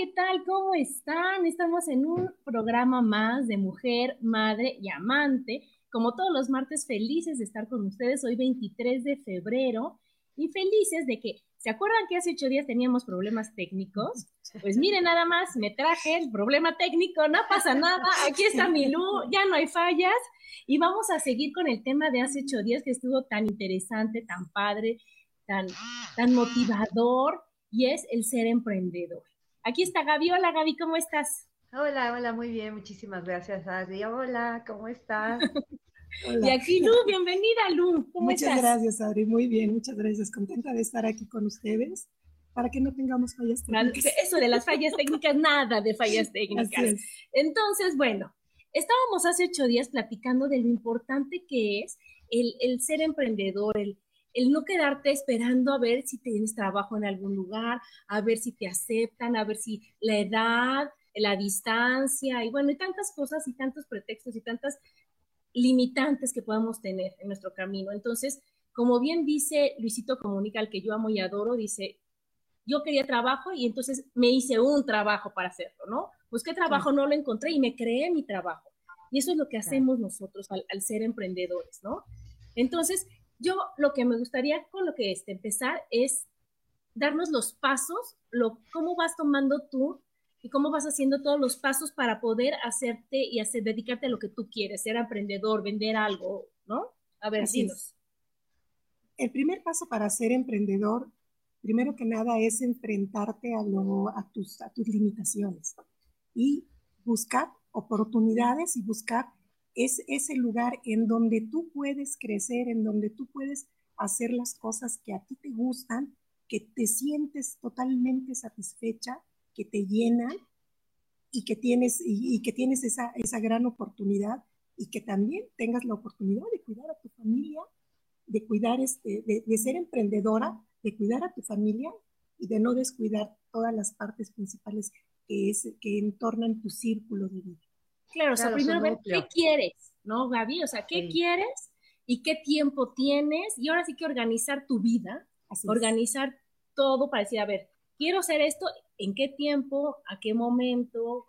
¿Qué tal? ¿Cómo están? Estamos en un programa más de mujer, madre y amante. Como todos los martes, felices de estar con ustedes hoy 23 de febrero y felices de que, ¿se acuerdan que hace ocho días teníamos problemas técnicos? Pues miren, nada más, me traje el problema técnico, no pasa nada, aquí está mi luz, ya no hay fallas y vamos a seguir con el tema de hace ocho días que estuvo tan interesante, tan padre, tan, tan motivador y es el ser emprendedor. Aquí está Gaby. Hola Gaby, ¿cómo estás? Hola, hola, muy bien, muchísimas gracias, Adri. Hola, ¿cómo estás? Y aquí Lu, bienvenida Lu, ¿cómo muchas gracias, Adri, muy bien, muchas gracias. Contenta de estar aquí con ustedes para que no tengamos fallas técnicas. Eso de las fallas técnicas, nada de fallas técnicas. Entonces, bueno, estábamos hace ocho días platicando de lo importante que es el, el ser emprendedor, el, el no quedarte esperando a ver si tienes trabajo en algún lugar, a ver si te aceptan, a ver si la edad, la distancia y bueno, y tantas cosas y tantos pretextos y tantas limitantes que podamos tener en nuestro camino. Entonces, como bien dice Luisito Comunica, al que yo amo y adoro, dice, yo quería trabajo y entonces me hice un trabajo para hacerlo, ¿no? Pues qué trabajo no lo encontré y me creé mi trabajo. Y eso es lo que hacemos nosotros al, al ser emprendedores, ¿no? Entonces, yo lo que me gustaría con lo que es empezar es darnos los pasos, lo, cómo vas tomando tú y cómo vas haciendo todos los pasos para poder hacerte y hacer, dedicarte a lo que tú quieres, ser emprendedor, vender algo, ¿no? A ver, dinos. El primer paso para ser emprendedor, primero que nada, es enfrentarte a, a, tus, a tus limitaciones y buscar oportunidades y buscar es ese lugar en donde tú puedes crecer, en donde tú puedes hacer las cosas que a ti te gustan, que te sientes totalmente satisfecha, que te llenan y que tienes, y, que tienes esa, esa gran oportunidad y que también tengas la oportunidad de cuidar a tu familia, de cuidar, este, de, ser emprendedora, de cuidar a tu familia y de no descuidar todas las partes principales que, es, que entornan tu círculo de vida. Claro, o sea, primero ver qué quieres, ¿no, Gaby? O sea, ¿qué quieres y qué tiempo tienes? Y ahora sí que organizar tu vida, organizar todo para decir, a ver, quiero hacer esto, ¿en qué tiempo? ¿A qué momento?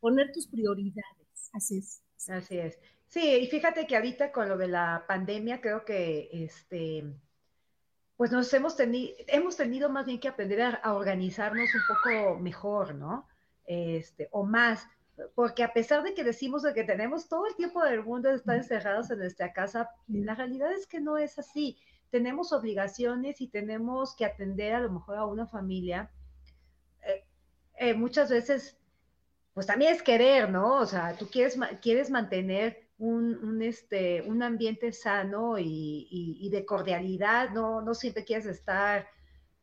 Poner tus prioridades. Así es. Así es. Sí, y fíjate que ahorita con lo de la pandemia, creo que este, pues nos hemos tenido, hemos tenido más bien que aprender a, a organizarnos un poco mejor, ¿no? Este, o más porque a pesar de que decimos de que tenemos todo el tiempo del mundo de estar encerrados en nuestra casa, la realidad es que no es así. tenemos obligaciones y tenemos que atender a lo mejor a una familia. Eh, eh, muchas veces, pues también es querer, ¿no? O sea, tú quieres, quieres mantener un, este, un ambiente sano y, de cordialidad, no, no siempre quieres estar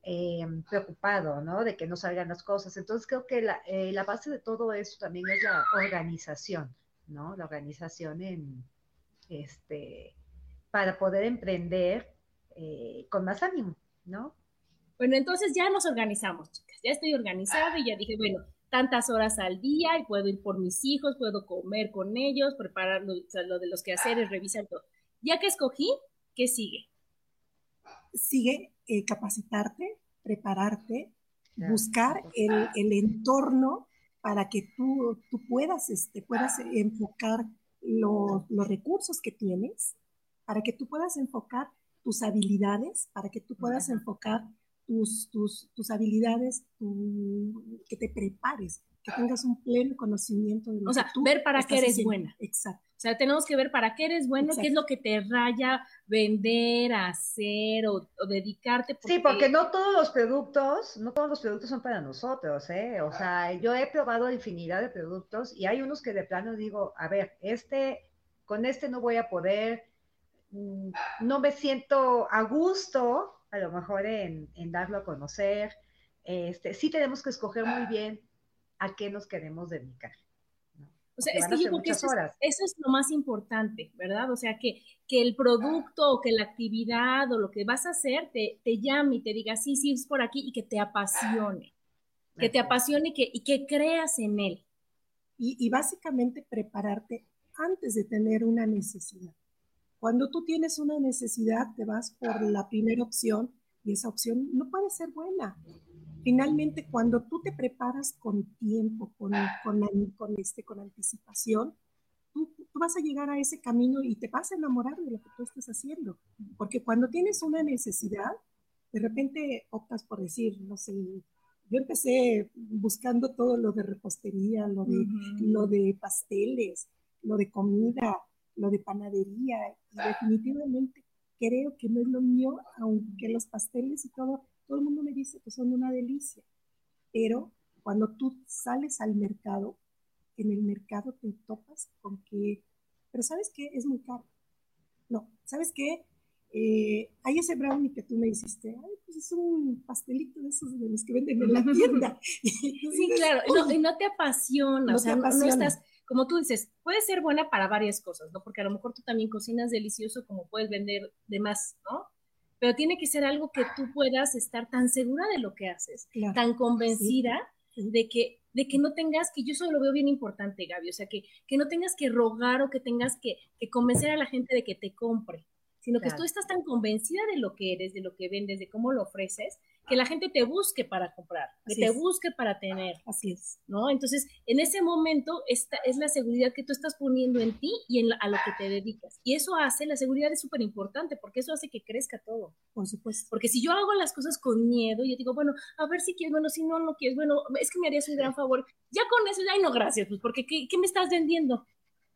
eh, preocupado, ¿no? De que no salgan las cosas. Entonces creo que la, la base de todo eso también es la organización, ¿no? La organización en, este, para poder emprender eh, con más ánimo, ¿no? Bueno, entonces ya nos organizamos, chicas. Ya estoy organizada y ya dije, bueno, tantas horas al día y puedo ir por mis hijos, puedo comer con ellos, preparar lo, de los quehaceres, revisar todo. Ya que escogí, ¿qué sigue? Sigue eh, capacitarte, prepararte, buscar el, el, entorno para que tú, tú puedas, este, puedas enfocar los, los recursos que tienes, para que tú puedas enfocar tus habilidades, para que tú puedas enfocar tus, tus, tus habilidades, que te prepares, que tengas un pleno conocimiento de lo O sea, ver para qué eres buena. Exacto. O sea, tenemos que ver para qué eres bueno, qué es lo que te raya vender, hacer o, dedicarte. Sí, porque no todos los productos, no todos los productos son para nosotros, ¿eh? O sea, yo he probado infinidad de productos y hay unos que de plano digo, a ver, este, con este no voy a poder, Mm, no me siento a gusto, a lo mejor en, darlo a conocer. Este, sí tenemos que escoger muy bien a qué nos queremos dedicar. O sea, es que yo creo que eso es, lo más importante, ¿verdad? O sea, que, que el producto o que la actividad o lo que vas a hacer te, te llame y te diga, sí, sí, es por aquí y que te apasione. Que te apasione y que, y que creas en él. Y, y básicamente prepararte antes de tener una necesidad. Cuando tú tienes una necesidad, te vas por la primera opción y esa opción no puede ser buena. Finalmente, cuando tú te preparas con tiempo, con, con, con, este, con anticipación, tú, tú, vas a llegar a ese camino y te vas a enamorar de lo que tú estás haciendo. Porque cuando tienes una necesidad, de repente optas por decir, no sé, yo empecé buscando todo lo de repostería, lo de, lo de pasteles, lo de comida, lo de panadería y definitivamente creo que no es lo mío, aunque los pasteles y todo, todo el mundo me dice que son una delicia, pero cuando tú sales al mercado, en el mercado te topas con que, pero ¿sabes qué? Es muy caro. No, ¿sabes qué? Eh, hay ese brownie que tú me hiciste, ay, pues es un pastelito de esos de los que venden en la tienda. sí, claro, y no, te apasiona, no o sea, te apasiona. no estás como tú dices, puede ser buena para varias cosas, ¿no? Porque a lo mejor tú también cocinas delicioso como puedes vender de más, ¿no? Pero tiene que ser algo que tú puedas estar tan segura de lo que haces, tan convencida de que de que no tengas, que yo eso lo veo bien importante, Gaby, o sea, que, que no tengas que rogar o que tengas que, que convencer a la gente de que te compre, sino que tú estás tan convencida de lo que eres, de lo que vendes, de cómo lo ofreces, que la gente te busque para comprar, que te busque para tener. Así es. ¿No? Entonces, en ese momento, esta es la seguridad que tú estás poniendo en ti y en a lo que te dedicas. Y eso hace, la seguridad es súper importante, porque eso hace que crezca todo. Por supuesto. Porque si yo hago las cosas con miedo, yo digo, bueno, a ver si quieres, bueno, si no, no quieres, bueno, es que me harías un gran favor. Ya con eso, ay, no, gracias, pues, porque ¿qué, qué me estás vendiendo?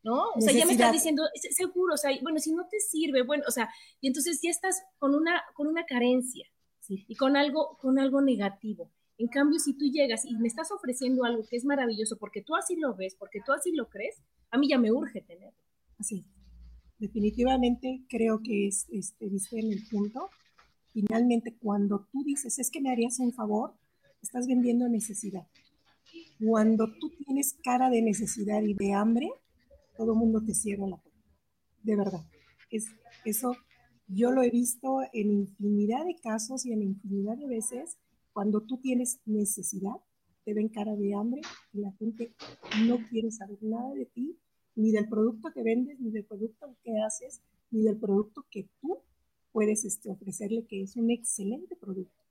¿No? O sea, ya me estás diciendo, seguro, o sea, bueno, si no te sirve, bueno, o sea, y entonces ya estás con una, con una carencia, ¿sí? Y con algo, con algo negativo. En cambio, si tú llegas y me estás ofreciendo algo que es maravilloso porque tú así lo ves, porque tú así lo crees, a mí ya me urge tenerlo. Así. Definitivamente creo que es, este, dice en el punto. Finalmente, cuando tú dices, es que me harías un favor, estás vendiendo necesidad. Cuando tú tienes cara de necesidad y de hambre, todo el mundo te cierra la puerta. De verdad. Es, eso yo lo he visto en infinidad de casos y en infinidad de veces. Cuando tú tienes necesidad, te ven cara de hambre y la gente no quiere saber nada de ti, ni del producto que vendes, ni del producto que haces, ni del producto que tú puedes este, ofrecerle, que es un excelente producto.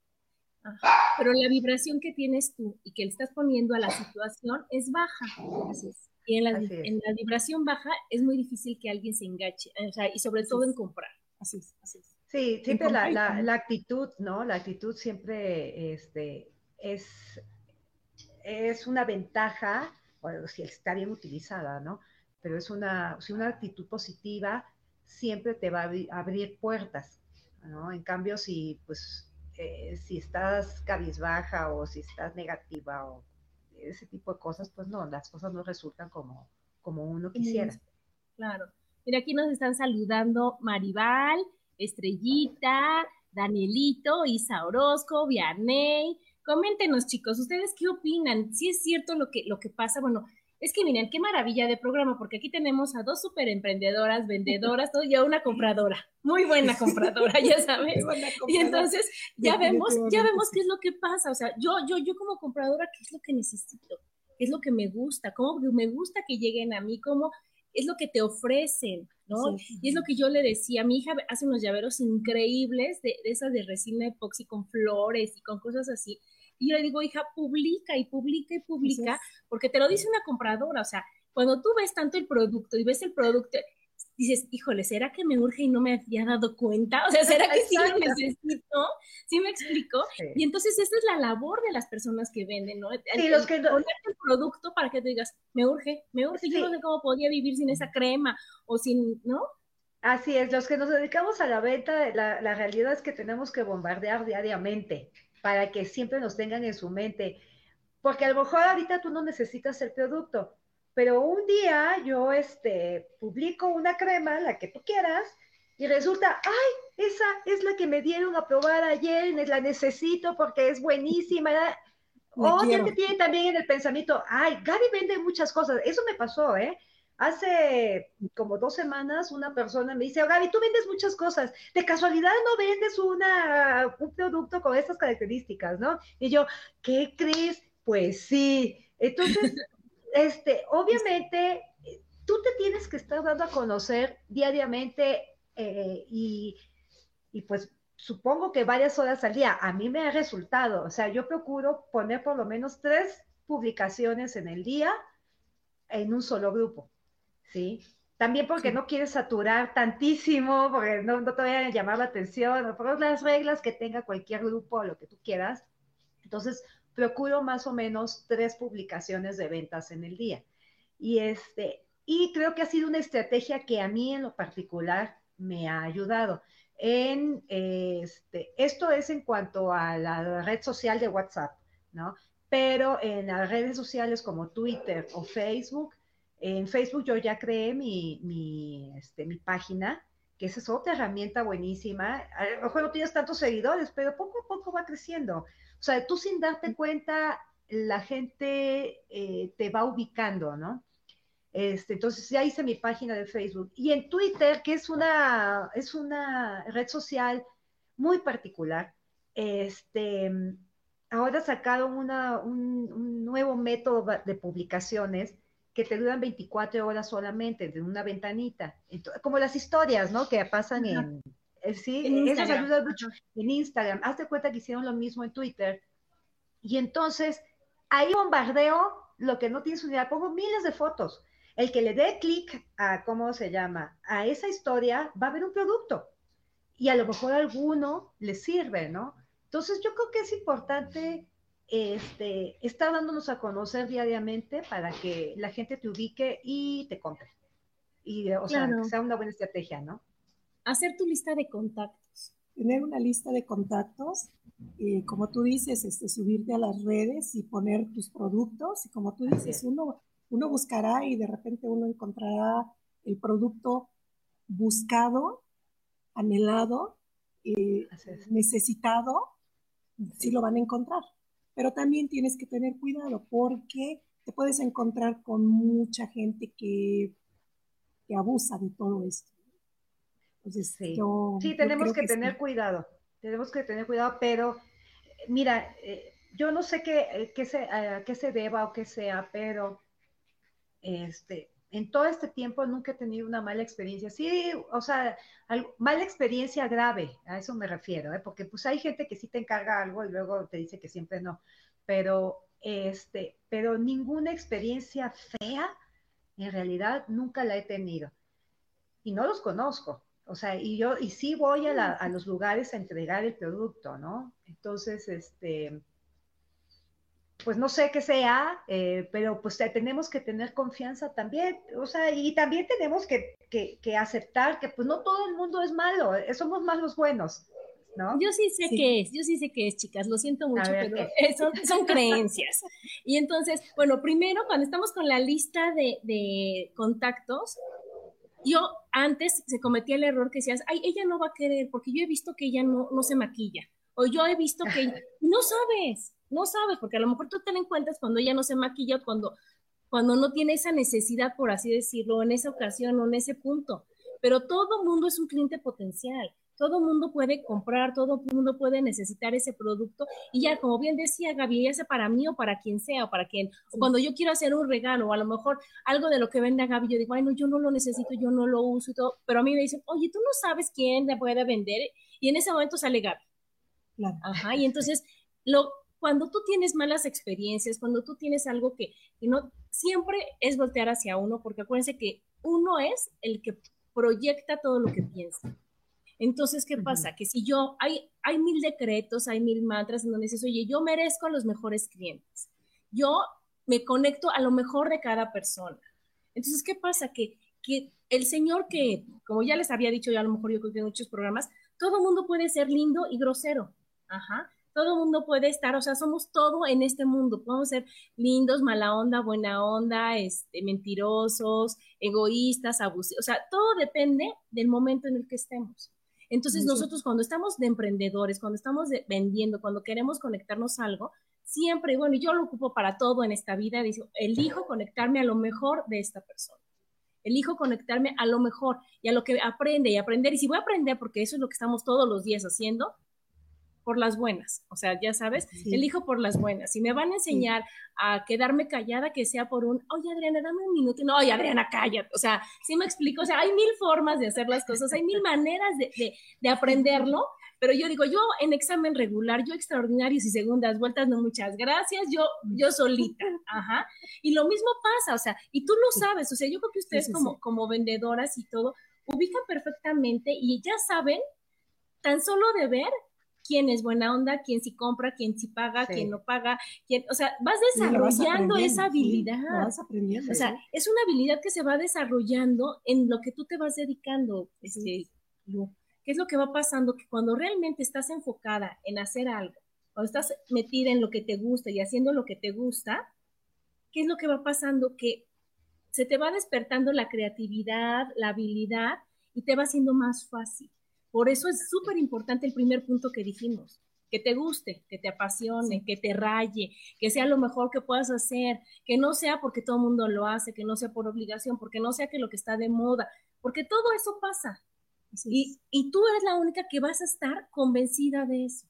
Pero la vibración que tienes tú y que le estás poniendo a la situación es baja. Gracias. Y en la, en la, vibración baja es muy difícil que alguien se engache, o sea, y sobre todo en comprar. Así es, así es. Sí, siempre la, la, la, actitud, ¿no? La actitud siempre este, es, es una ventaja, bueno, si está bien utilizada, ¿no? Pero es una, si una actitud positiva siempre te va a abrir, puertas. ¿no? En cambio, si, pues, eh, si estás cabizbaja o si estás negativa o ese tipo de cosas, pues no, las cosas no resultan como, como uno quisiera. Claro. Mira, aquí nos están saludando Maribal, Estrellita, Danielito, Isa Orozco, Vianey. Coméntenos, chicos, ¿ustedes qué opinan? Si es cierto lo que, lo que pasa, bueno, es que miren, qué maravilla de programa, porque aquí tenemos a dos super emprendedoras, vendedoras, todo, y a una compradora, muy buena compradora, ya sabes. Y entonces ya vemos, ya vemos qué es lo que pasa. O sea, yo, yo, yo como compradora, ¿qué es lo que necesito? ¿Qué es lo que me gusta? ¿Cómo me gusta que lleguen a mí? ¿Cómo es lo que te ofrecen? ¿no? Y es lo que yo le decía, mi hija hace unos llaveros increíbles de, de esas de resina epoxi con flores y con cosas así. Y yo le digo, hija, publica y publica y publica, porque te lo dice una compradora. O sea, cuando tú ves tanto el producto y ves el producto, dices, híjole, ¿será que me urge y no me había dado cuenta? O sea, ¿será que sí lo necesito? ¿Sí me explico? Y entonces esa es la labor de las personas que venden, ¿no? Sí, los que el producto para que te digas, me urge, me urge, yo no sé cómo podía vivir sin esa crema o sin, ¿no? Así es, los que nos dedicamos a la venta, la, la realidad es que tenemos que bombardear diariamente para que siempre nos tengan en su mente. Porque a lo mejor ahorita tú no necesitas el producto, pero un día yo este, publico una crema, la que tú quieras, y resulta, ay, esa es la que me dieron a probar ayer, la necesito porque es buenísima. O ya te tiene también en el pensamiento, ay, Gaby vende muchas cosas. Eso me pasó, ¿eh? Hace como dos semanas una persona me dice, oh, Gaby, tú vendes muchas cosas, de casualidad no vendes una, un producto con estas características, ¿no? Y yo, ¿qué crees? Pues sí. Entonces, este, obviamente, tú te tienes que estar dando a conocer diariamente eh, y, y pues supongo que varias horas al día. A mí me ha resultado, o sea, yo procuro poner por lo menos tres publicaciones en el día en un solo grupo. ¿Sí? También porque no quieres saturar tantísimo, porque no, te vayan a llamar la atención, o por las reglas que tenga cualquier grupo lo que tú quieras. Entonces, procuro más o menos tres publicaciones de ventas en el día. Y, este, y creo que ha sido una estrategia que a mí en lo particular me ha ayudado. En, este, esto es en cuanto a la red social de WhatsApp, ¿no? Pero en las redes sociales como Twitter o Facebook, en Facebook yo ya creé mi, mi, este, mi página, que esa es otra herramienta buenísima. A lo mejor no tienes tantos seguidores, pero poco a poco va creciendo. O sea, tú sin darte cuenta, la gente eh, te va ubicando, ¿no? Este, entonces ya hice mi página de Facebook. Y en Twitter, que es una, es una red social muy particular, este, ahora sacaron una, un, un nuevo método de publicaciones que te duran 24 horas solamente, de una ventanita. como las historias, ¿no? Que pasan en... Eh, sí, esas ayudan mucho en Instagram. Hazte cuenta que hicieron lo mismo en Twitter. Y entonces, ahí bombardeo lo que no tienes unidad. Pongo miles de fotos. El que le dé clic a, ¿cómo se llama? A esa historia, va a ver un producto. Y a lo mejor a alguno le sirve, ¿no? Entonces, yo creo que es importante este, está dándonos a conocer diariamente para que la gente te ubique y te compre. Y, o sea, que sea una buena estrategia, ¿no? Hacer tu lista de contactos. Tener una lista de contactos, y como tú dices, este, subirte a las redes y poner tus productos. Y como tú dices, uno, uno buscará y de repente uno encontrará el producto buscado, anhelado, eh, necesitado, sí lo van a encontrar pero también tienes que tener cuidado porque te puedes encontrar con mucha gente que, que abusa de todo esto. Entonces, sí, sí tenemos que, tener cuidado, tenemos que tener cuidado, pero mira, eh, yo no sé qué, qué se, a qué se deba o qué sea, pero este, en todo este tiempo nunca he tenido una mala experiencia. Sí, o sea, mala experiencia grave, a eso me refiero, ¿eh? porque pues hay gente que sí te encarga algo y luego te dice que siempre no, pero, este, pero ninguna experiencia fea, en realidad nunca la he tenido. Y no los conozco. O sea, y yo, y sí voy a, a los lugares a entregar el producto, ¿no? Entonces, este, pues no sé qué sea, eh, pero pues tenemos que tener confianza también, o sea, y también tenemos que que, aceptar que pues no todo el mundo es malo, eh, somos más los buenos. ¿No? Yo sí sé qué es, yo sí sé qué es, chicas, lo siento mucho, pero son, son, creencias. Y entonces, bueno, primero, cuando estamos con la lista de, de, contactos, yo antes se cometía el error que decías, ay, ella no va a querer, porque yo he visto que ella no, no se maquilla, o yo he visto que no sabes, no sabes, porque a lo mejor tú te en cuenta cuando ella no se maquilla, cuando cuando no tiene esa necesidad, por así decirlo, en esa ocasión o en ese punto. Pero todo mundo es un cliente potencial. Todo mundo puede comprar, todo mundo puede necesitar ese producto. Y ya, como bien decía Gaby, ya sea para mí o para quien sea o para quien, cuando yo quiero hacer un regalo o a lo mejor algo de lo que vende Gaby, yo digo, ay, no, yo no lo necesito, yo no lo uso y todo. Pero a mí me dicen, oye, tú no sabes quién le puede vender. Y en ese momento sale Gaby. Claro. Ajá, y entonces lo, cuando tú tienes malas experiencias, cuando tú tienes algo que, no, siempre es voltear hacia uno, porque acuérdense que uno es el que proyecta todo lo que piensa. Entonces, ¿qué pasa? Que si yo, hay, hay mil decretos, hay mil mantras en donde dices, oye, yo merezco a los mejores clientes. Yo me conecto a lo mejor de cada persona. Entonces, ¿qué pasa? Que, que el Señor que, como ya les había dicho, ya a lo mejor yo creo que en muchos programas, todo mundo puede ser lindo y grosero. Ajá todo mundo puede estar, o sea, somos todo en este mundo, podemos ser lindos, mala onda, buena onda, este, mentirosos, egoístas, abusivos, o sea, todo depende del momento en el que estemos. Entonces nosotros cuando estamos de emprendedores, cuando estamos vendiendo, cuando queremos conectarnos a algo, siempre, bueno, yo lo ocupo para todo en esta vida, digo, elijo conectarme a lo mejor de esta persona. Elijo conectarme a lo mejor y a lo que aprende y aprender. Y si voy a aprender, porque eso es lo que estamos todos los días haciendo, por las buenas, o sea, ya sabes, elijo por las buenas. Si me van a enseñar a quedarme callada, que sea por un, oye Adriana, dame un minuto, no, oye Adriana, cállate, o sea, sí me explico, o sea, hay mil formas de hacer las cosas, hay mil maneras de, de, de aprenderlo, pero yo digo, yo en examen regular, yo extraordinarios y segundas vueltas, no muchas gracias, yo, yo solita, ajá, y lo mismo pasa, o sea, y tú lo sabes, o sea, yo creo que ustedes como, como vendedoras y todo, ubican perfectamente y ya saben, tan solo de ver quién es buena onda, quién sí compra, quién sí paga, quién no paga, quién, o sea, vas desarrollando esa habilidad. vas aprendiendo. O sea, es una habilidad que se va desarrollando en lo que tú te vas dedicando, este, ¿Qué es lo que va pasando? Que cuando realmente estás enfocada en hacer algo, cuando estás metida en lo que te gusta y haciendo lo que te gusta, ¿qué es lo que va pasando? Que se te va despertando la creatividad, la habilidad y te va haciendo más fácil. Por eso es súper importante el primer punto que dijimos, que te guste, que te apasione, que te raye, que sea lo mejor que puedas hacer, que no sea porque todo el mundo lo hace, que no sea por obligación, porque no sea que lo que está de moda, porque todo eso pasa. Y, y, tú eres la única que vas a estar convencida de eso.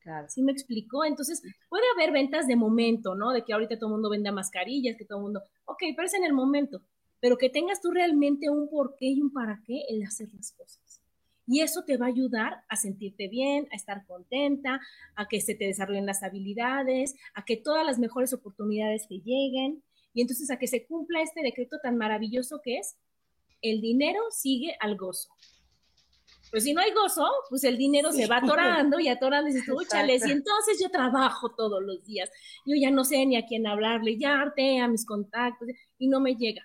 Claro. ¿Sí me explicó? Entonces, puede haber ventas de momento, ¿no? De que ahorita todo el mundo venda mascarillas, que todo el mundo, ok, pero es en el momento, pero que tengas tú realmente un por qué y un para qué en hacer las cosas. Y eso te va a ayudar a sentirte bien, a estar contenta, a que se te desarrollen las habilidades, a que todas las mejores oportunidades te lleguen y entonces a que se cumpla este decreto tan maravilloso que es, el dinero sigue al gozo. Pues si no hay gozo, pues el dinero se va atorando y atorando y dices, y entonces yo trabajo todos los días. Yo ya no sé ni a quién hablarle, ya harté a mis contactos y no me llega.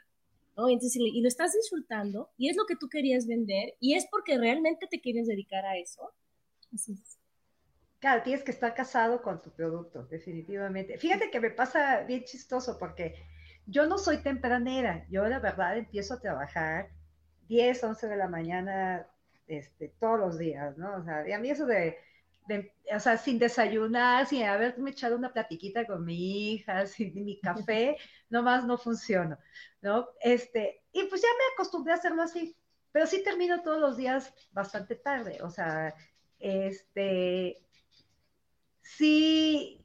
Entonces, y lo estás disfrutando y es lo que tú querías vender y es porque realmente te quieres dedicar a eso. Así es. Claro, tienes que estar casado con tu producto, definitivamente. Fíjate que me pasa bien chistoso porque yo no soy tempranera, yo la verdad empiezo a trabajar 10, 11 de la mañana este, todos los días, ¿no? O sea, y a mí eso de o sea, sin desayunar, sin haberme echado una platiquita con mi hija, sin mi café, nomás no funciona, ¿no? Este, y pues ya me acostumbré a hacerlo así, pero sí termino todos los días bastante tarde, o sea, este, sí,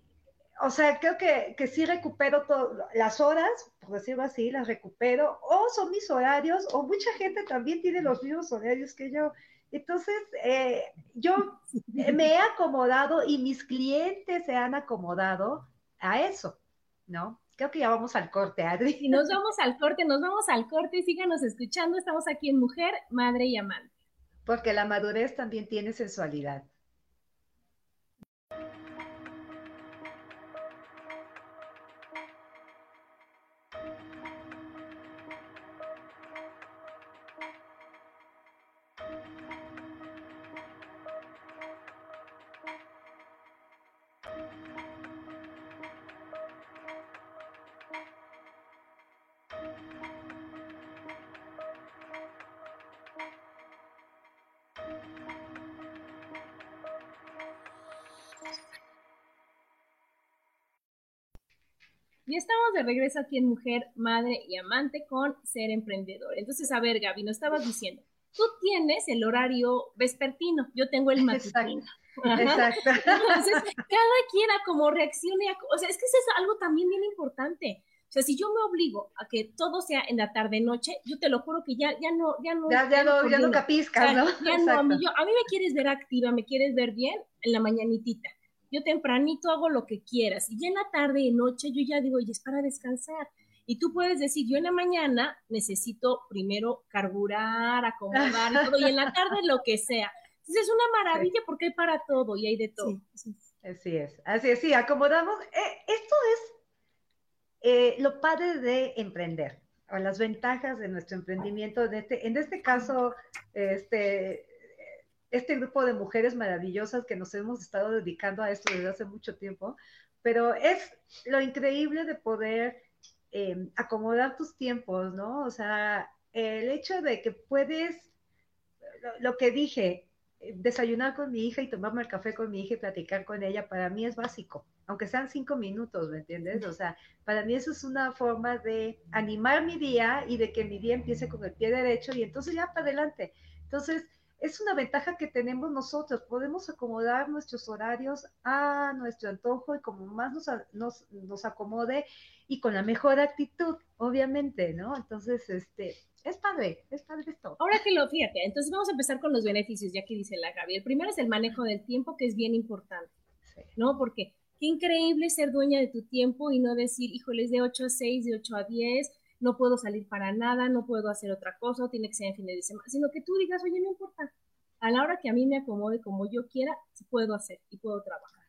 o sea, creo que, que sí recupero todas las horas, por decirlo así, las recupero, o son mis horarios, o mucha gente también tiene los mismos horarios que yo, entonces, eh, yo me he acomodado y mis clientes se han acomodado a eso, ¿no? Creo que ya vamos al corte, Adri. Y nos vamos al corte, nos vamos al corte, síganos escuchando, estamos aquí en Mujer, Madre y Amante. Porque la madurez también tiene sensualidad. De regreso aquí en Mujer, Madre y Amante con Ser Emprendedor. Entonces, a ver, Gaby, nos estabas diciendo, tú tienes el horario vespertino, yo tengo el matutino. Exacto. Entonces, cada quien a como reaccione, o sea, es que eso es algo también bien importante. O sea, si yo me obligo a que todo sea en la tarde-noche, yo te lo juro que ya, ya no, ya no. Ya, ya, no, ya no capiscas, ¿no? Ya no, a mí, yo, a mí me quieres ver activa, me quieres ver bien en la mañanitita. Yo tempranito hago lo que quieras. Y ya en la tarde y noche yo ya digo, y es para descansar. Y tú puedes decir, yo en la mañana necesito primero carburar, acomodar y todo, y en la tarde lo que sea. Entonces es una maravilla porque hay para todo y hay de todo. Así es, así es, sí, acomodamos. Eh, esto es eh, lo padre de emprender, o las ventajas de nuestro emprendimiento. En este, en este caso, este, este grupo de mujeres maravillosas que nos hemos estado dedicando a esto desde hace mucho tiempo, pero es lo increíble de poder em, acomodar tus tiempos, ¿no? O sea, el hecho de que puedes, lo que dije, desayunar con mi hija y tomarme el café con mi hija y platicar con ella, para mí es básico, aunque sean cinco minutos, ¿me entiendes? O sea, para mí eso es una forma de animar mi día y de que mi día empiece con el pie derecho y entonces ya para adelante. Entonces, es una ventaja que tenemos nosotros, podemos acomodar nuestros horarios a nuestro antojo y como más nos, nos, nos acomode y con la mejor actitud, obviamente, ¿no? Entonces, este, es padre, es padre esto. Ahora que lo fíjate, entonces vamos a empezar con los beneficios, ya que dice la Gaby. El primero es el manejo del tiempo, que es bien importante, ¿no? Porque qué increíble ser dueña de tu tiempo y no decir, híjoles, de 8 a 6, de 8 a 10, no puedo salir para nada, no puedo hacer otra cosa, tiene que ser en fin de semana, sino que tú digas, oye, no importa, a la hora que a mí me acomode como yo quiera, puedo hacer y puedo trabajar.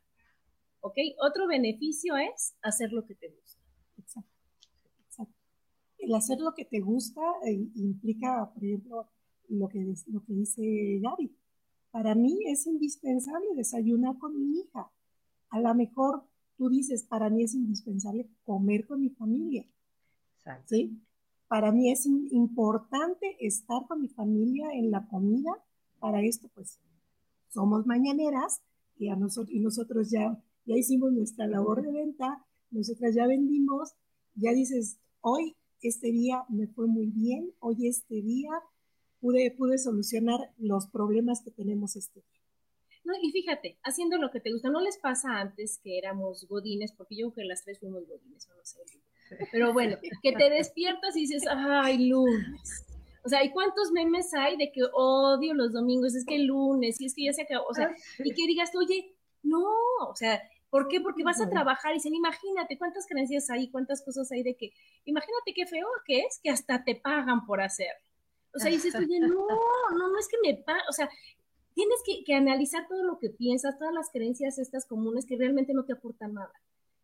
¿Ok? Otro beneficio es hacer lo que te gusta. Exacto el hacer lo que te gusta eh, implica, por ejemplo, lo que, lo que dice Gaby. Para mí es indispensable desayunar con mi hija. A lo mejor tú dices, para mí es indispensable comer con mi familia. ¿Sí? Para mí es importante estar con mi familia en la comida. Para esto, pues, somos mañaneras y, a nosotros, y nosotros ya, ya hicimos nuestra labor de venta, nosotras ya vendimos, ya dices, hoy este día me fue muy bien, hoy este día pude, pude solucionar los problemas que tenemos este día. No, y fíjate, haciendo lo que te gusta, ¿no les pasa antes que éramos godines? Porque yo creo que las tres fuimos godines, no sé. Pero bueno, que te despiertas y dices, ay, lunes. O sea, ¿y cuántos memes hay de que odio los domingos? Es que el lunes, y es que ya se acabó. O sea, y que digas, oye, no, o sea, ¿Por qué? Porque vas a trabajar y dicen, imagínate cuántas creencias hay, cuántas cosas hay de que, imagínate qué feo que es que hasta te pagan por hacer. O sea, dices, oye, no, no, no es que me pagan, o sea, tienes que, que, analizar todo lo que piensas, todas las creencias estas comunes que realmente no te aportan nada.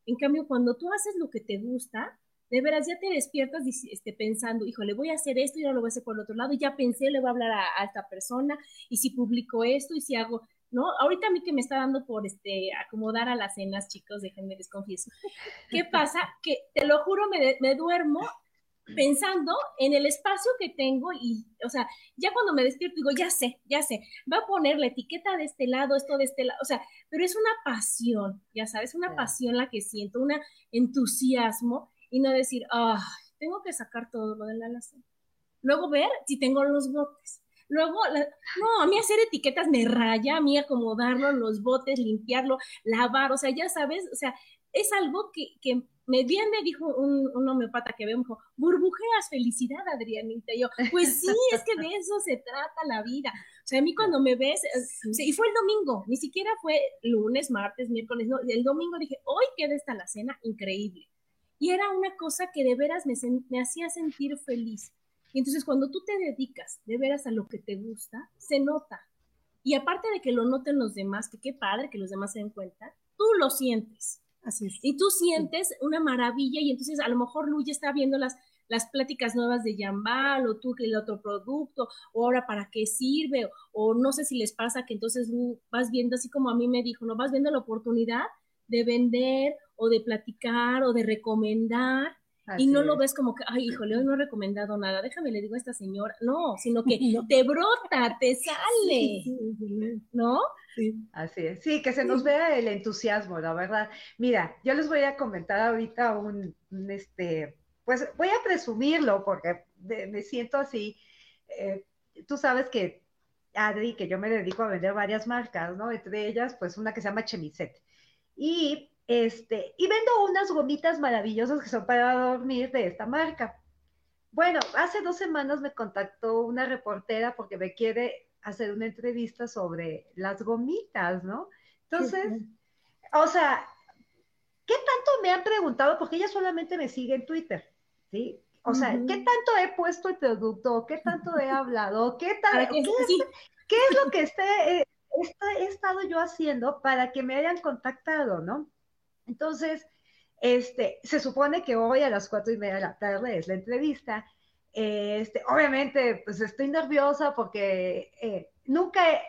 En cambio, cuando tú haces lo que te gusta, de veras ya te despiertas este, pensando, híjole, voy a hacer esto y ahora lo voy a hacer por el otro lado, y ya pensé, le voy a hablar a, a esta persona, y si publico esto, y si hago, ¿no? Ahorita a mí que me está dando por este acomodar a las cenas, chicos, déjenme les confieso. ¿Qué pasa? Que te lo juro, me, me duermo pensando en el espacio que tengo y, o sea, ya cuando me despierto digo, ya sé, ya sé, va a poner la etiqueta de este lado, esto de este lado, o sea, pero es una pasión, ya sabes, una pasión la que siento, un entusiasmo y no decir, ah, tengo que sacar todo lo de la alacena. Luego ver si tengo los botes. Luego, no, a mí hacer etiquetas me raya, a mí acomodarlo, los botes, limpiarlo, lavar, o sea, ya sabes, o sea, es algo que, que me bien me dijo un, un homeopata que veo, me dijo, burbujeas felicidad, Adrianita. Y yo, pues sí, es que de eso se trata la vida. O sea, a mí cuando me ves, y fue el domingo, ni siquiera fue lunes, martes, miércoles, no, el domingo dije, hoy queda esta la cena increíble. Y era una cosa que de veras me, me hacía sentir feliz. Y entonces cuando tú te dedicas de veras a lo que te gusta, se nota. Y aparte de que lo noten los demás, que qué padre que los demás se den cuenta, tú lo sientes. Así es. Y tú sientes una maravilla y entonces a lo mejor Lu ya está viendo las, las pláticas nuevas de Yambal o tú que el otro producto o ahora para qué sirve o, no sé si les pasa que entonces Lu vas viendo así como a mí me dijo, no vas viendo la oportunidad de vender o de platicar o de recomendar y no lo ves como que, ay, híjole, hoy no he recomendado nada, déjame le digo a esta señora. No, sino que te brota, te sale, ¿no? Sí. Así es. Sí, que se nos vea el entusiasmo, la verdad. Mira, yo les voy a comentar ahorita un, este, pues voy a presumirlo porque me siento así. Eh, tú sabes que, Adri, que yo me dedico a vender varias marcas, ¿no? Entre ellas, pues una que se llama Chemiset. Y este, y vendo unas gomitas maravillosas que son para dormir de esta marca. Bueno, hace dos semanas me contactó una reportera porque me quiere hacer una entrevista sobre las gomitas, ¿no? Entonces, o sea, ¿qué tanto me han preguntado? Porque ella solamente me sigue en Twitter, ¿sí? O sea, ¿qué tanto he puesto el producto? ¿Qué tanto he hablado? ¿Qué, tal, ¿qué, es, lo que esté, eh, he estado yo haciendo para que me hayan contactado, ¿no? Entonces, este, se supone que hoy a las cuatro y media de la tarde es la entrevista. Este, obviamente, pues estoy nerviosa porque eh, nunca, he,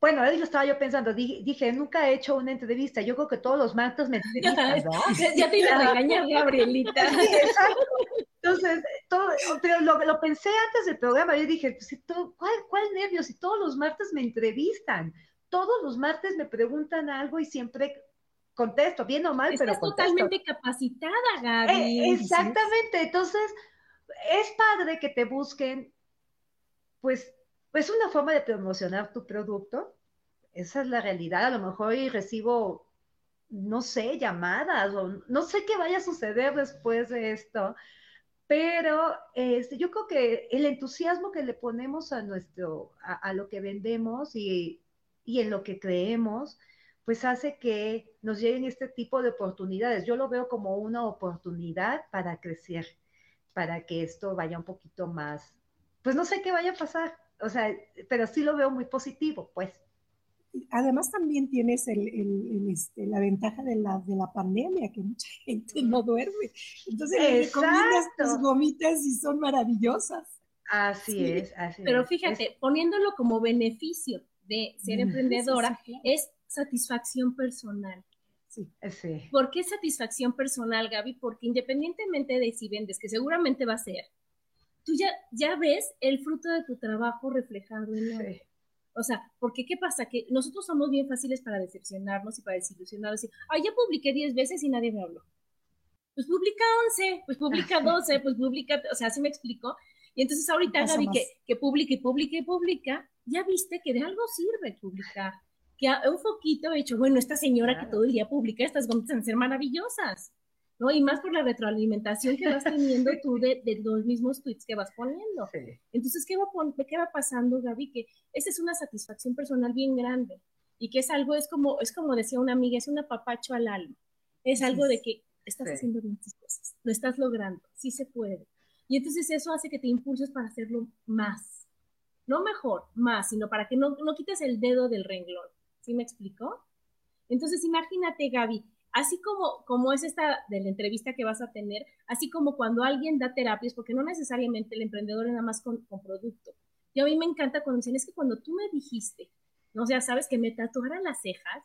bueno, ahí lo estaba yo pensando, dije, nunca he hecho una entrevista, yo creo que todos los martes me entrevistan, ¿verdad? ya te iba a regañar, Gabrielita. Sí, exacto. Entonces, todo, pero lo, pensé antes del programa, yo dije, pues, ¿cuál, ¿cuál nervios? Si todos los martes me entrevistan, todos los martes me preguntan algo y siempre contesto, bien o mal, pero contesto. totalmente capacitada, Gaby. Eh, exactamente, entonces es padre que te busquen, pues, pues una forma de promocionar tu producto, esa es la realidad, a lo mejor y recibo, no sé, llamadas, o no sé qué vaya a suceder después de esto, pero este, yo creo que el entusiasmo que le ponemos a nuestro, a, lo que vendemos y, y en lo que creemos, pues hace que nos lleguen este tipo de oportunidades. Yo lo veo como una oportunidad para crecer, para que esto vaya un poquito más, pues no sé qué vaya a pasar, o sea, pero sí lo veo muy positivo, pues. Además también tienes el, este, la ventaja de la, de la pandemia, que mucha gente no duerme. Entonces le recomiendas tus gomitas y son maravillosas. Así es, así Pero fíjate, poniéndolo como beneficio de ser emprendedora, es satisfacción personal. Sí. sí. ¿Por qué satisfacción personal, Gaby? Porque independientemente de si vendes, que seguramente va a ser, tú ya, ya ves el fruto de tu trabajo reflejado en la... O sea, porque ¿qué pasa? Que nosotros somos bien fáciles para decepcionarnos y para desilusionarnos. Y, ah, ya publiqué 10 veces y nadie me habló. Pues publica 11, pues publica 12, pues publica, o sea, así me explico. Y entonces ahorita Gaby que, que publica y publica y publica, ya viste que de algo sirve publicar que un foquito he hecho, bueno, esta señora que todo el día publica estas gomitas van a ser maravillosas, ¿no? Y más por la retroalimentación que vas teniendo tú de, los mismos tweets que vas poniendo. Entonces, ¿qué va, ¿qué va pasando, Gaby? Que esa es una satisfacción personal bien grande y que es algo, es como, es como decía una amiga, es un apapacho al alma. Es algo de que estás haciendo bien tus cosas, lo estás logrando, sí se puede. Y entonces eso hace que te impulses para hacerlo más. No mejor, más, sino para que no, no quites el dedo del renglón. ¿Sí me explicó? Entonces, imagínate, Gaby, así como, como es esta de la entrevista que vas a tener, así como cuando alguien da terapias, porque no necesariamente el emprendedor es nada más con, producto. Yo a mí me encanta cuando dicen, es que cuando tú me dijiste, no o sea, sabes que me tatuara las cejas,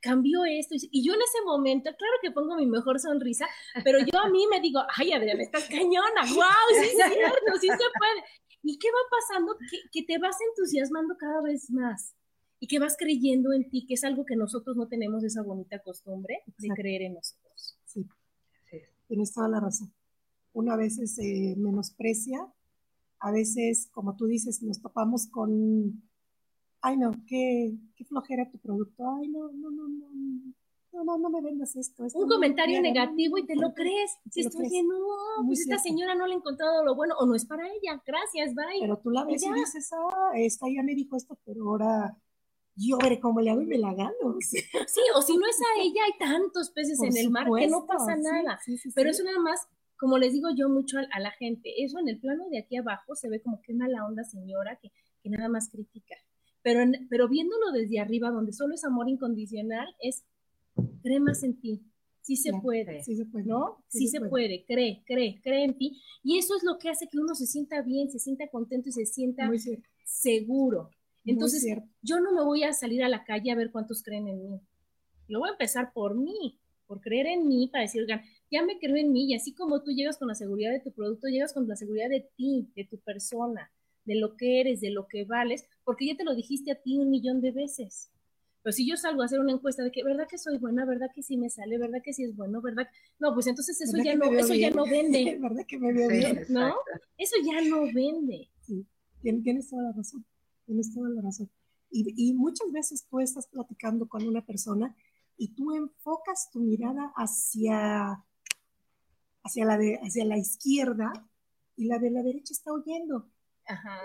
cambió esto. Y yo en ese momento, claro que pongo mi mejor sonrisa, pero yo a mí me digo, ay, Adriana, estás cañona, wow, sí es cierto, sí se puede. ¿Y qué va pasando? Que te vas entusiasmando cada vez más y que vas creyendo en ti, que es algo que nosotros no tenemos esa bonita costumbre de creer en nosotros. Sí, tienes toda la razón. Una vez se menosprecia, a veces, como tú dices, nos topamos con, ay no, qué, qué flojera tu producto, ay no, no, no, no, no, no, no me vendas esto. un comentario negativo y te lo crees. Si estás diciendo, no, pues esta señora no le ha encontrado lo bueno o no es para ella. Gracias, bye. Pero tú la ves y dices, ah, esta ya me dijo esto, pero ahora yo veré cómo le hago y me la gano. Sí, o si no es a ella, hay tantos peces en el mar que no pasa nada. Pero eso nada más, como les digo yo mucho a, la gente, eso en el plano de aquí abajo se ve como que mala onda señora que, que nada más critica. Pero, pero viéndolo desde arriba, donde solo es amor incondicional, es cree más en ti. Sí se puede, sí se puede, ¿no? Sí, se, puede. cree, cree, cree en ti. Y eso es lo que hace que uno se sienta bien, se sienta contento y se sienta seguro. Entonces, yo no me voy a salir a la calle a ver cuántos creen en mí. Yo voy a empezar por mí, por creer en mí, para decir, oigan, ya me creo en mí y así como tú llegas con la seguridad de tu producto, llegas con la seguridad de ti, de tu persona, de lo que eres, de lo que vales, porque ya te lo dijiste a ti un millón de veces. Pero si yo salgo a hacer una encuesta de que, ¿verdad que soy buena? ¿Verdad que sí me sale? ¿Verdad que sí es bueno? ¿Verdad? No, pues entonces eso, ya no, eso ya no vende. ¿Verdad que me veo bien? ¿No? Eso ya no vende. Sí, tienes toda la razón. Tienes toda la razón. Y, y muchas veces tú estás platicando con una persona y tú enfocas tu mirada hacia, hacia, la, de, hacia la izquierda y la de la derecha está oyendo.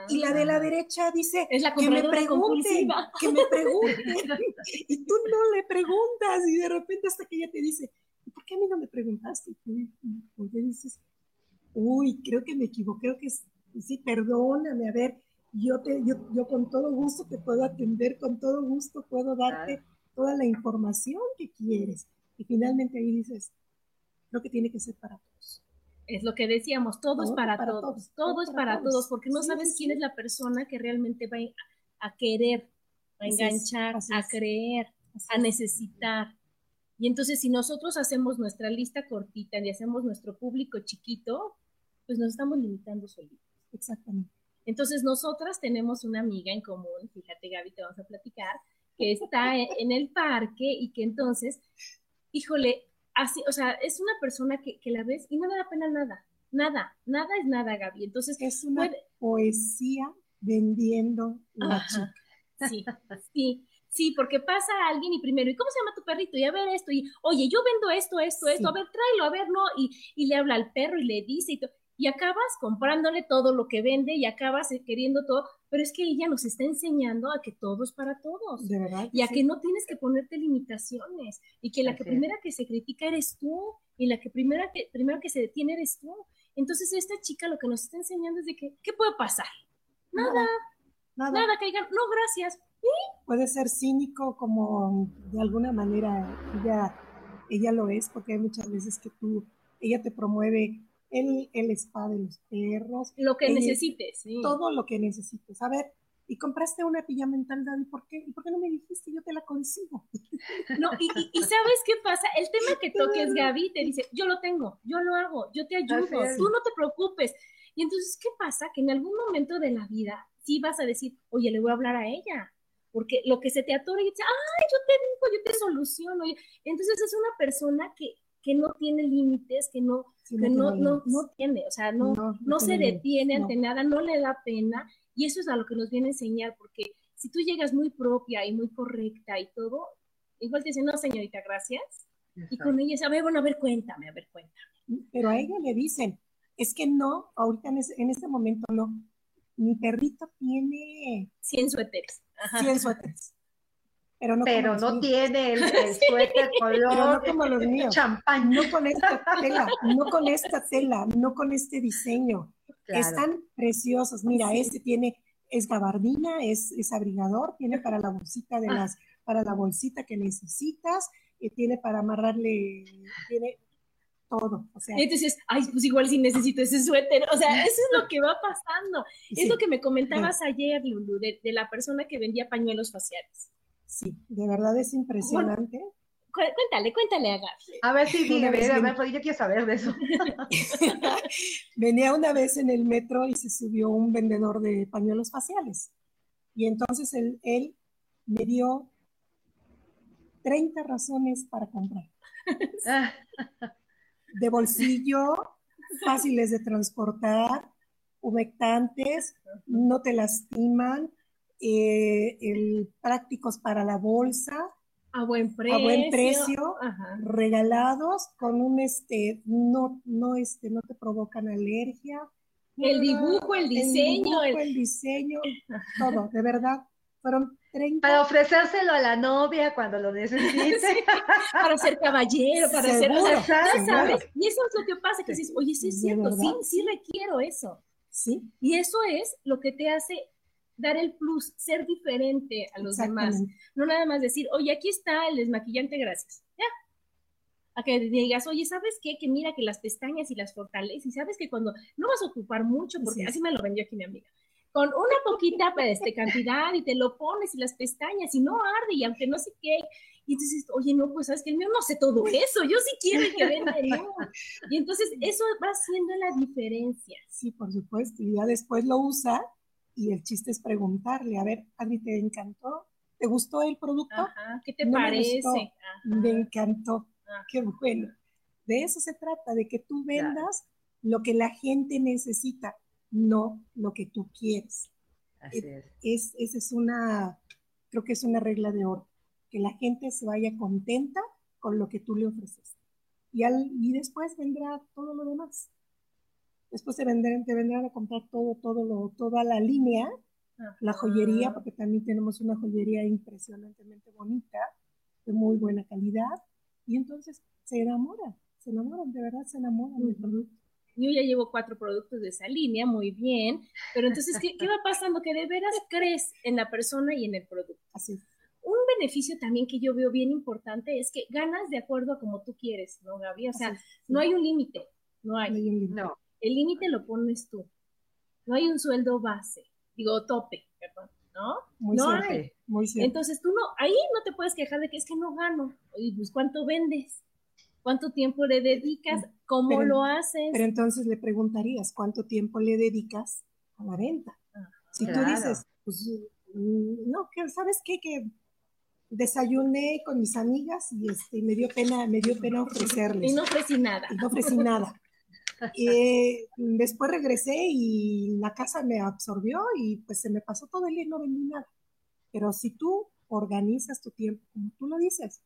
Y la de la derecha dice es la que me pregunten, que me pregunten. y tú no le preguntas y de repente hasta que ella te dice, ¿por qué a mí no me preguntaste? Y tú dices, uy, creo que me equivoqué, creo que sí, perdóname, a ver, yo, te, yo, yo con todo gusto te puedo atender, con todo gusto puedo darte toda la información que quieres. Y finalmente ahí dices, creo que tiene que ser para todos es lo que decíamos, todo, es para, todos, todo, es para, todos, porque no sabes quién es la persona que realmente va a querer, a enganchar, a creer, a necesitar. Y entonces si nosotros hacemos nuestra lista cortita y hacemos nuestro público chiquito, pues nos estamos limitando solitos. Exactamente. Entonces nosotras tenemos una amiga en común, fíjate Gaby, te vamos a platicar, que está en el parque y que entonces, híjole, así, o sea, es una persona que, la ves y no le da pena nada, nada, nada es nada, Gaby. Entonces, es una poesía vendiendo la chica. Sí, sí. Sí, porque pasa alguien y primero, ¿y cómo se llama tu perrito? Y a ver esto, y oye, yo vendo esto, esto, esto, a ver, tráelo, a ver, no, y, y le habla al perro y le dice y todo y acabas comprándole todo lo que vende y acabas queriendo todo, pero es que ella nos está enseñando a que todo es para todos. De verdad. Y a que no tienes que ponerte limitaciones y que la que primera que se critica eres tú y la que primera que primero que se detiene eres tú. Entonces esta chica lo que nos está enseñando es de que ¿qué puede pasar? Nada. Nada, nada, que digan, no, gracias. Puede ser cínico como de alguna manera ella, ella lo es, porque hay muchas veces que tú, ella te promueve el, el spa de los perros. Lo que necesites, Todo lo que necesites. A ver, y compraste una pijama en tal ¿y por qué? ¿Y por qué no me dijiste? Yo te la consigo. No, y, y, ¿sabes qué pasa? El tema que toques, Gaby, te dice, yo lo tengo, yo lo hago, yo te ayudo, tú no te preocupes. Y entonces, ¿qué pasa? Que en algún momento de la vida sí vas a decir, oye, le voy a hablar a ella. Porque lo que se te atora y dice, ay, yo te digo, yo te soluciono. Entonces es una persona que, que no tiene límites, que no, no, no, no, tiene, o sea, no, no, se detiene ante nada, no le da pena, y eso es a lo que nos viene a enseñar, porque si tú llegas muy propia y muy correcta y todo, igual te dicen, no, señorita, gracias, y con ella a ver, bueno, a ver, cuéntame, a ver, cuéntame. Pero a ella le dicen, es que no, ahorita en, este momento no, mi perrito tiene... 100 suéteres. 100 suéteres pero no, tiene el, suéter color como los míos. champán. No con esta tela, no con esta tela, no con este diseño. Están preciosos. Mira, este tiene, es gabardina, es, es, abrigador, tiene para la bolsita de ah. las, para la bolsita que necesitas, y tiene para amarrarle, tiene todo. O sea, Entonces, ay, pues igual si necesito ese suéter. O sea, eso es lo que va pasando. Es lo que me comentabas ayer, Lulu, de, de la persona que vendía pañuelos faciales. Sí, de verdad es impresionante. cuéntale, cuéntale a Gaby. A ver si sí, yo quiero saber de eso. Venía una vez en el metro y se subió un vendedor de pañuelos faciales. Y entonces él, él me dio 30 razones para comprar. de bolsillo, fáciles de transportar, humectantes, no te lastiman, eh, el prácticos para la bolsa. A buen precio. A buen precio, regalados con un, este, no, no, este, no te provocan alergia. El dibujo, el diseño. El, diseño, todo, de verdad. Fueron 30. Para ofrecérselo a la novia cuando lo necesite. para ser caballero, para ser, ¿sabes? Y eso es lo que pasa, que dices, oye, sí es cierto, sí, sí requiero eso. Sí. Y eso es lo que te hace dar el plus, ser diferente a los demás. No nada más decir, oye, aquí está el desmaquillante, gracias. Ya. A que digas, oye, ¿sabes qué? Que mira que las pestañas y las fortaleces, y sabes que cuando no vas a ocupar mucho, porque así me lo vendió aquí mi amiga, con una poquita pues, este, cantidad y te lo pones y las pestañas y no arde y aunque no sé qué, Y entonces, oye, no, pues sabes que el mío no sé todo eso, yo sí quiero que venda el mío. Y entonces eso va haciendo la diferencia. Sí, por supuesto, y ya después lo usa y el chiste es preguntarle, a ver, ¿a mí te encantó? ¿Te gustó el producto? Ajá, ¿qué te parece? Me, encantó, qué bueno. De eso se trata, de que tú vendas lo que la gente necesita, no lo que tú quieres. Así es. es. Esa es una, creo que es una regla de oro, que la gente se vaya contenta con lo que tú le ofreces. Y, al, y después vendrá todo lo demás. Después te vendrán, te vendrán a comprar todo, todo lo, toda la línea, la joyería, porque también tenemos una joyería impresionantemente bonita, de muy buena calidad, y entonces se enamoran, se enamoran, de verdad se enamoran del producto. Yo ya llevo cuatro productos de esa línea, muy bien, pero entonces, ¿qué, ¿qué, va pasando? Que de veras crees en la persona y en el producto. Así Un beneficio también que yo veo bien importante es que ganas de acuerdo a como tú quieres, ¿no, Gaby? O sea, no hay un límite, no hay. No. El límite lo pones tú. No hay un sueldo base, digo tope, perdón, ¿no? Muy no cierto, hay. Muy cierto. Entonces tú no, ahí no te puedes quejar de que es que no gano. Y pues cuánto vendes, cuánto tiempo le dedicas, cómo Pero- lo haces. Pero entonces le preguntarías, ¿cuánto tiempo le dedicas a la venta? Si tú dices, pues, mm, no, que sabes qué, que desayuné con mis amigas y este, me dio pena, me dio pena ofrecerles. y no ofrecí nada. y no ofrecí nada. Eh, después regresé y la casa me absorbió y pues se me pasó todo el día y no vendí nada. Pero si tú organizas tu tiempo, como tú lo dices,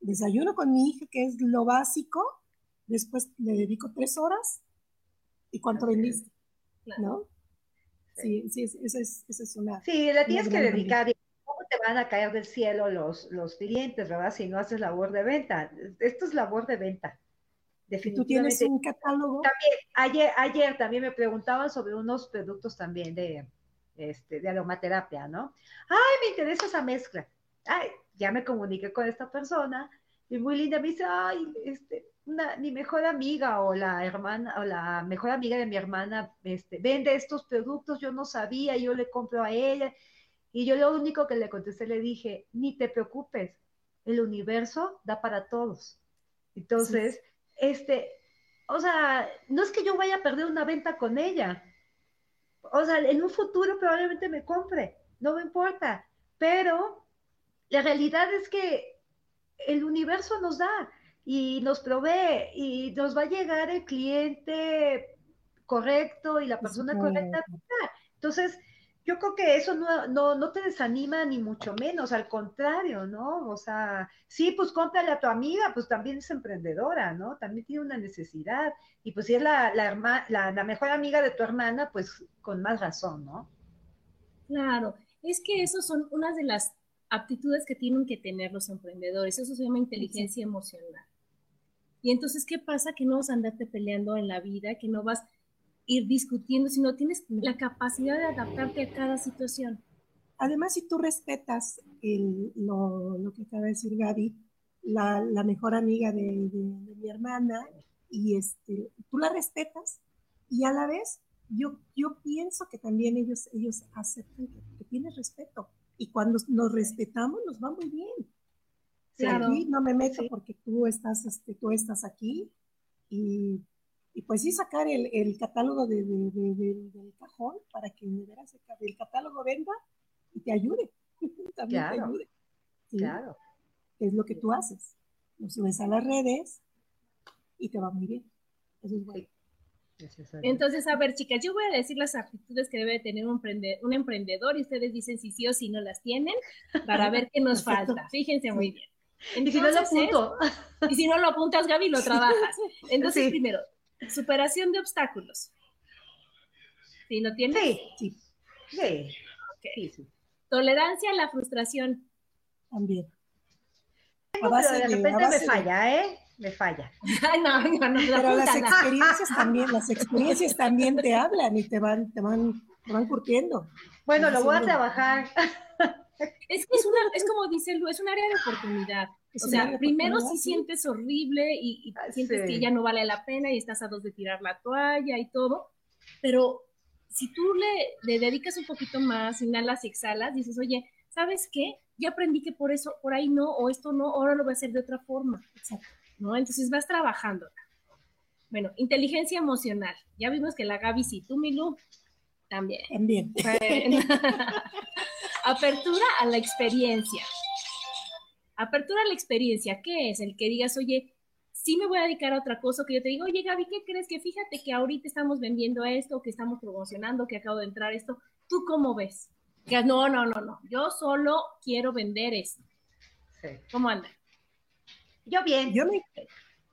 desayuno con mi hija, que es lo básico, después le dedico tres horas y cuánto es. vendiste, Claro. ¿no? Sí, sí, es- esa es, esa es una... Sí, le tienes que dedicar. y ¿Cómo te van a caer del cielo los, los clientes, verdad? Si no haces labor de venta. Esto es labor de venta. Tú tienes un catálogo, Ayer, ayer también me preguntaban sobre unos productos también de, este, de aromaterapia, ¿no? Ay, me interesa esa mezcla. Ay, ya me comuniqué con esta persona y muy linda me dice, ay, este, una, mi mejor amiga o la hermana o la mejor amiga de mi hermana este, vende estos productos, yo no sabía, yo le compro a ella. Y yo lo único que le contesté, le dije, ni te preocupes, el universo da para todos. Entonces, este, o sea, no es que yo vaya a perder una venta con ella. O sea, en un futuro probablemente me compre, no me importa. Pero la realidad es que el universo nos da y nos provee y nos va a llegar el cliente correcto y la persona correcta. Entonces, yo creo que eso no, no, no te desanima ni mucho menos, al contrario, ¿no? O sea, sí, pues cómprale a tu amiga, pues también es emprendedora, ¿no? También tiene una necesidad. Y pues si es la, la, herma- la, la mejor amiga de tu hermana, pues con más razón, ¿no? Claro, es que esas son unas de las aptitudes que tienen que tener los emprendedores. Eso se llama inteligencia emocional. Y entonces, ¿qué pasa? Que no vas a andarte peleando en la vida, que no vas ir discutiendo, sino tienes la capacidad de adaptarte a cada situación. Además, si tú respetas el- lo, lo que acaba de decir Gaby, la, la mejor amiga de, de- de mi hermana, y este, tú la respetas, y a la vez yo, yo pienso que también ellos, ellos aceptan que, que tienes respeto. Y cuando nos respetamos, nos va muy bien. Claro. Aquí no me meto Sí. porque tú estás, este, tú estás aquí. Y, y pues sí, sacar el, el catálogo de- de- de- de- del cajón para que de veras el, ca- el catálogo venda y te ayude. También te Claro. ayude. Sí, Claro. Es lo que tú haces. Lo subes a las redes y te va muy bien. Eso es bueno. Entonces, a ver, chicas, yo voy a decir las aptitudes que debe tener un, un emprendedor y ustedes dicen si sí o si no las tienen para ver qué nos falta. Fíjense muy bien. y si no lo es- apunto, Y si no lo apuntas, Gaby, lo trabajas. Entonces, Sí. primero, superación de obstáculos. ¿Sí lo tienes? sí, Sí, sí, Ok. sí, sí. Tolerancia a la frustración. también. A Pero de repente me falla, ¿eh? Me falla. Ay, no, no, no, Pero las experiencias también, las experiencias también te hablan y te van, te van, te van curtiendo. Bueno, lo voy a trabajar. Es que es una, es como dice Lu, es un área de oportunidad. Es O sea, primero oportunidad, sí sientes horrible y, y Ah, sientes sí. que ya no vale la pena y estás a dos de tirar la toalla y todo, pero si tú le, le dedicas un poquito más, inhalas y exhalas, dices, oye, ¿sabes qué? Ya aprendí que por eso, por ahí no, o esto no, ahora lo voy a hacer de otra forma. ¿No? Entonces vas trabajando. Bueno, inteligencia emocional. Ya vimos que la Gaby sí, tú, Milu, también. También. Apertura a la experiencia. Apertura a la experiencia, ¿qué es? El que digas, oye, sí me voy a dedicar a otra cosa, que yo te digo, oye Gaby, ¿qué crees? Que fíjate que ahorita estamos vendiendo esto, que estamos promocionando, que acabo de entrar esto. ¿Tú cómo ves? Que no, no, no, no. Yo solo quiero vender esto. ¿Cómo anda? Yo bien. Yo me,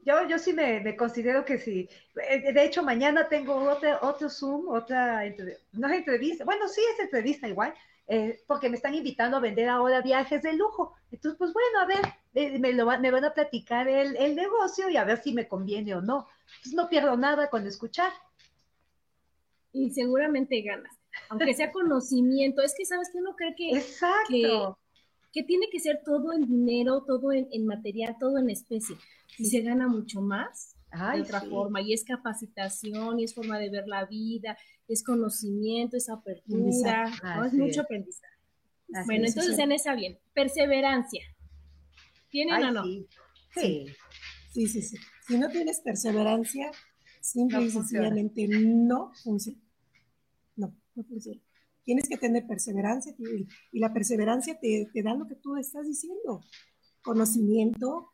yo, yo sí me, considero que sí. Eh, de hecho, mañana tengo otro, otro Zoom, otra, no es entrevista, bueno, sí es entrevista igual, eh, porque me están invitando a vender ahora viajes de lujo. Entonces, pues bueno, a ver, eh, me, lo, me van a platicar el, el, negocio y a ver si me conviene o no. Pues no pierdo nada con escuchar. Y seguramente ganas, aunque sea conocimiento. Es que sabes que uno cree que, Exacto. que, tiene que ser todo en dinero, todo en, en material, todo en especie y se gana mucho más de otra forma, y es capacitación, y es forma de ver la vida, es conocimiento, es apertura, es mucho aprendizaje. bueno, entonces en esa bien, perseverancia. ¿Tienen o no? Sí. sí. sí, sí, Si no tienes perseverancia, simple y sencillamente no funciona. No, no funciona. Tienes que tener perseverancia y, la perseverancia te, te da lo que tú estás diciendo. Conocimiento,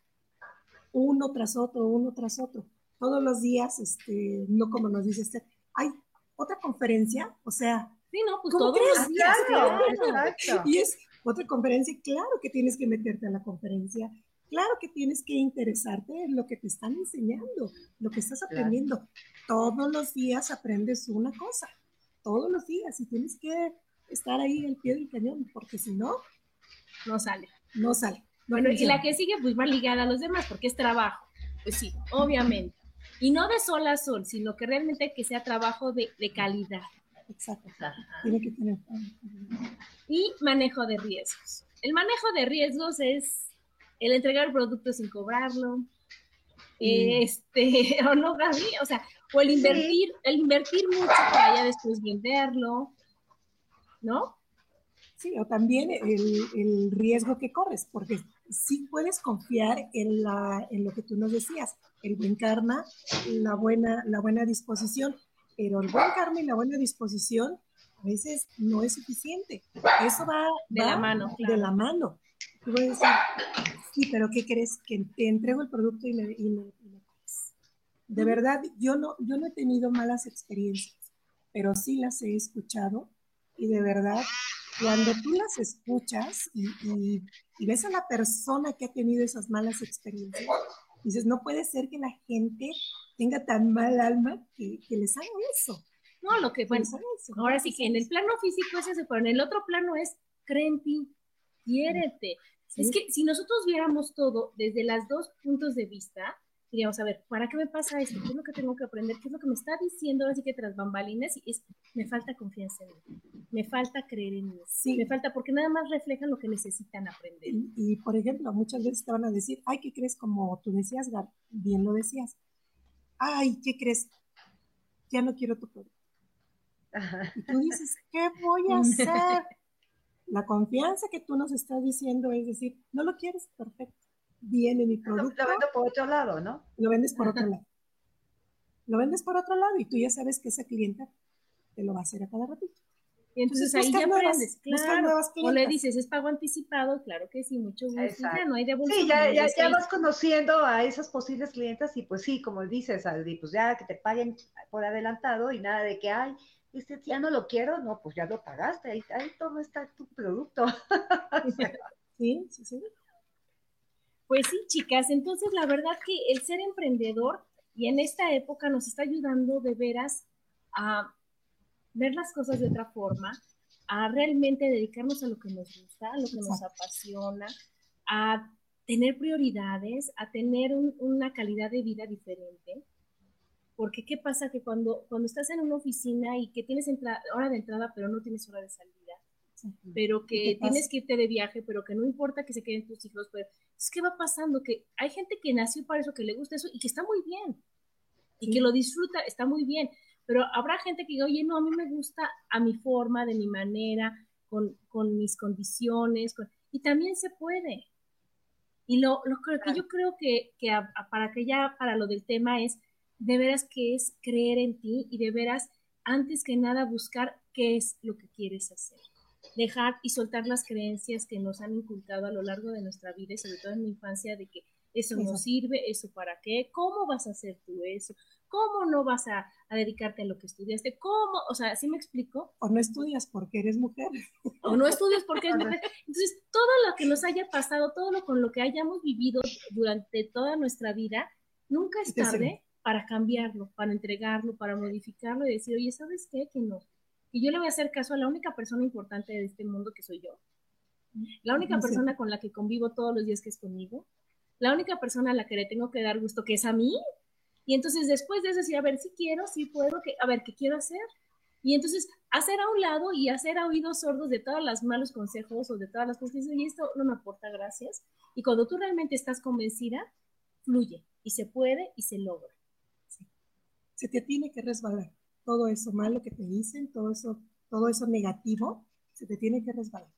uno tras otro, uno tras otro. Todos los días, este, no como nos dice Esther, hay otra conferencia, o sea, sí, no, pues todos los días, claro. Y es otra conferencia, claro que tienes que meterte a la conferencia, claro que tienes que interesarte en lo que te están enseñando, lo que estás aprendiendo. Todos los días aprendes una cosa, todos los días, y tienes que estar ahí al pie del cañón, porque si no, no sale. No sale. Bueno, y la que sigue pues va ligada a los demás porque es trabajo. Pues sí, obviamente. Y no de sol a sol, sino que realmente que sea trabajo de, calidad. Exacto. Tiene que tener. Y manejo de riesgos. El manejo de riesgos es el entregar el producto sin cobrarlo. Este, o no, Gaby, o sea, o el invertir, el invertir mucho para ya después venderlo, ¿no? Sí, o también el, el riesgo que corres, porque sí puedes confiar en, la, en lo que tú nos decías, el buen karma, la buena, la buena disposición, pero el buen karma y la buena disposición a veces no es suficiente. Eso va de la mano. De la mano. Tú vas a decir, sí, pero ¿qué crees? Que te entrego el producto y me, y De verdad, yo no, yo no he tenido malas experiencias, pero sí las he escuchado y de verdad cuando tú las escuchas y, ves a la persona que ha tenido esas malas experiencias, dices, no puede ser que la gente tenga tan mal alma que, les haga eso. No, lo que, bueno, ahora sí que en el plano físico es ese, pero en el otro plano es, cree en ti, quiérete. Es que si nosotros viéramos todo desde los dos puntos de vista, diríamos, a ver, ¿para qué me pasa esto? ¿Qué es lo que tengo que aprender? ¿Qué es lo que me está diciendo así que tras bambalinas? Y es, me falta confianza en mí, me falta creer en mí, sí. me falta, porque nada más reflejan lo que necesitan aprender. Y, por ejemplo, muchas veces te van a decir, ay, ¿qué crees? Como tú decías, bien lo decías, ay, ¿qué crees? Ya no quiero tu producto. Y tú dices, ¿qué voy a hacer? La confianza que tú nos estás diciendo es decir, no lo quieres, perfecto viene mi producto. Lo, vendo por otro lado, ¿no? Lo vendes por otro lado. Lo vendes por otro lado y tú ya sabes que esa clienta te lo va a hacer a cada ratito. Y entonces, ahí ya aprendes, claro. O le dices, es pago anticipado, claro que sí, mucho gusto. Ya no hay Sí, ya, ya, ya vas conociendo a esas posibles clientas y pues sí, como dices, Aldi, pues ya que te paguen por adelantado y nada de que, ay, este ya no lo quiero, no, pues ya lo pagaste, ahí, ahí todo está tu producto. sí, sí, sí. Pues sí, chicas, entonces la verdad que el ser emprendedor y en esta época nos está ayudando de veras a ver las cosas de otra forma, a realmente dedicarnos a lo que nos gusta, a lo que nos apasiona, a tener prioridades, a tener una calidad de vida diferente. Porque qué pasa que cuando, cuando estás en una oficina y que tienes hora de entrada pero no tienes hora de salida, pero que tienes que irte de viaje, pero que no importa que se queden tus hijos, pues es que va pasando que hay gente que nació para eso, que le gusta eso y que está muy bien. Y que lo disfruta, está muy bien, pero habrá gente que diga, oye, no, a mí me gusta a mi forma, de mi manera, con, con mis condiciones, y también se puede. Y lo, lo que yo creo que, que para que ya, para lo del tema es, de veras que es creer en ti y de veras, antes que nada, buscar qué es lo que quieres hacer. Dejar y soltar las creencias que nos han inculcado a lo largo de nuestra vida y sobre todo en la infancia de que eso no sirve, eso para qué, cómo vas a hacer tú eso, cómo no vas a, dedicarte a lo que estudiaste, cómo, o sea, ¿sí me explico? O no estudias porque eres mujer. O no estudias porque eres mujer. Entonces, todo lo que nos haya pasado, todo lo con lo que hayamos vivido durante toda nuestra vida, nunca es tarde para cambiarlo, para entregarlo, para modificarlo y decir, oye, ¿sabes qué? Que no. Y yo le voy a hacer caso a la única persona importante de este mundo que soy yo. La única persona con la que convivo todos los días que es conmigo. La única persona a la que le tengo que dar gusto que es a mí y entonces después de eso decir, a ver, si quiero, si puedo, que, a ver, ¿qué quiero hacer? Y entonces hacer a un lado y hacer a oídos sordos de todos los malos consejos o de todas las cosas y esto no me aporta gracias. Y cuando tú realmente estás convencida, fluye y se puede y se logra. Se te tiene que resbalar. Todo eso malo que te dicen, todo eso, todo eso negativo, se te tiene que resbalar.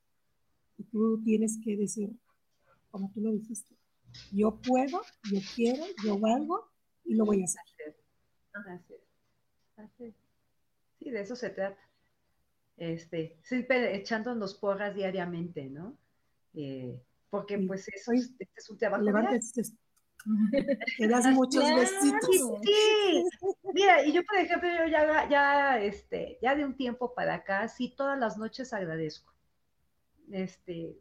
Y tú tienes que decir, como tú lo dijiste, yo puedo, yo quiero, yo valgo y lo voy a hacer. Sí, de eso se trata. Este, siempre echándonos porras diariamente, ¿no? Eh, porque pues eso es, este es un trabajo. Te das muchos besitos. Sí, mira, y yo por ejemplo, yo ya, ya, este, ya de un tiempo para acá, sí, todas las noches agradezco. Este,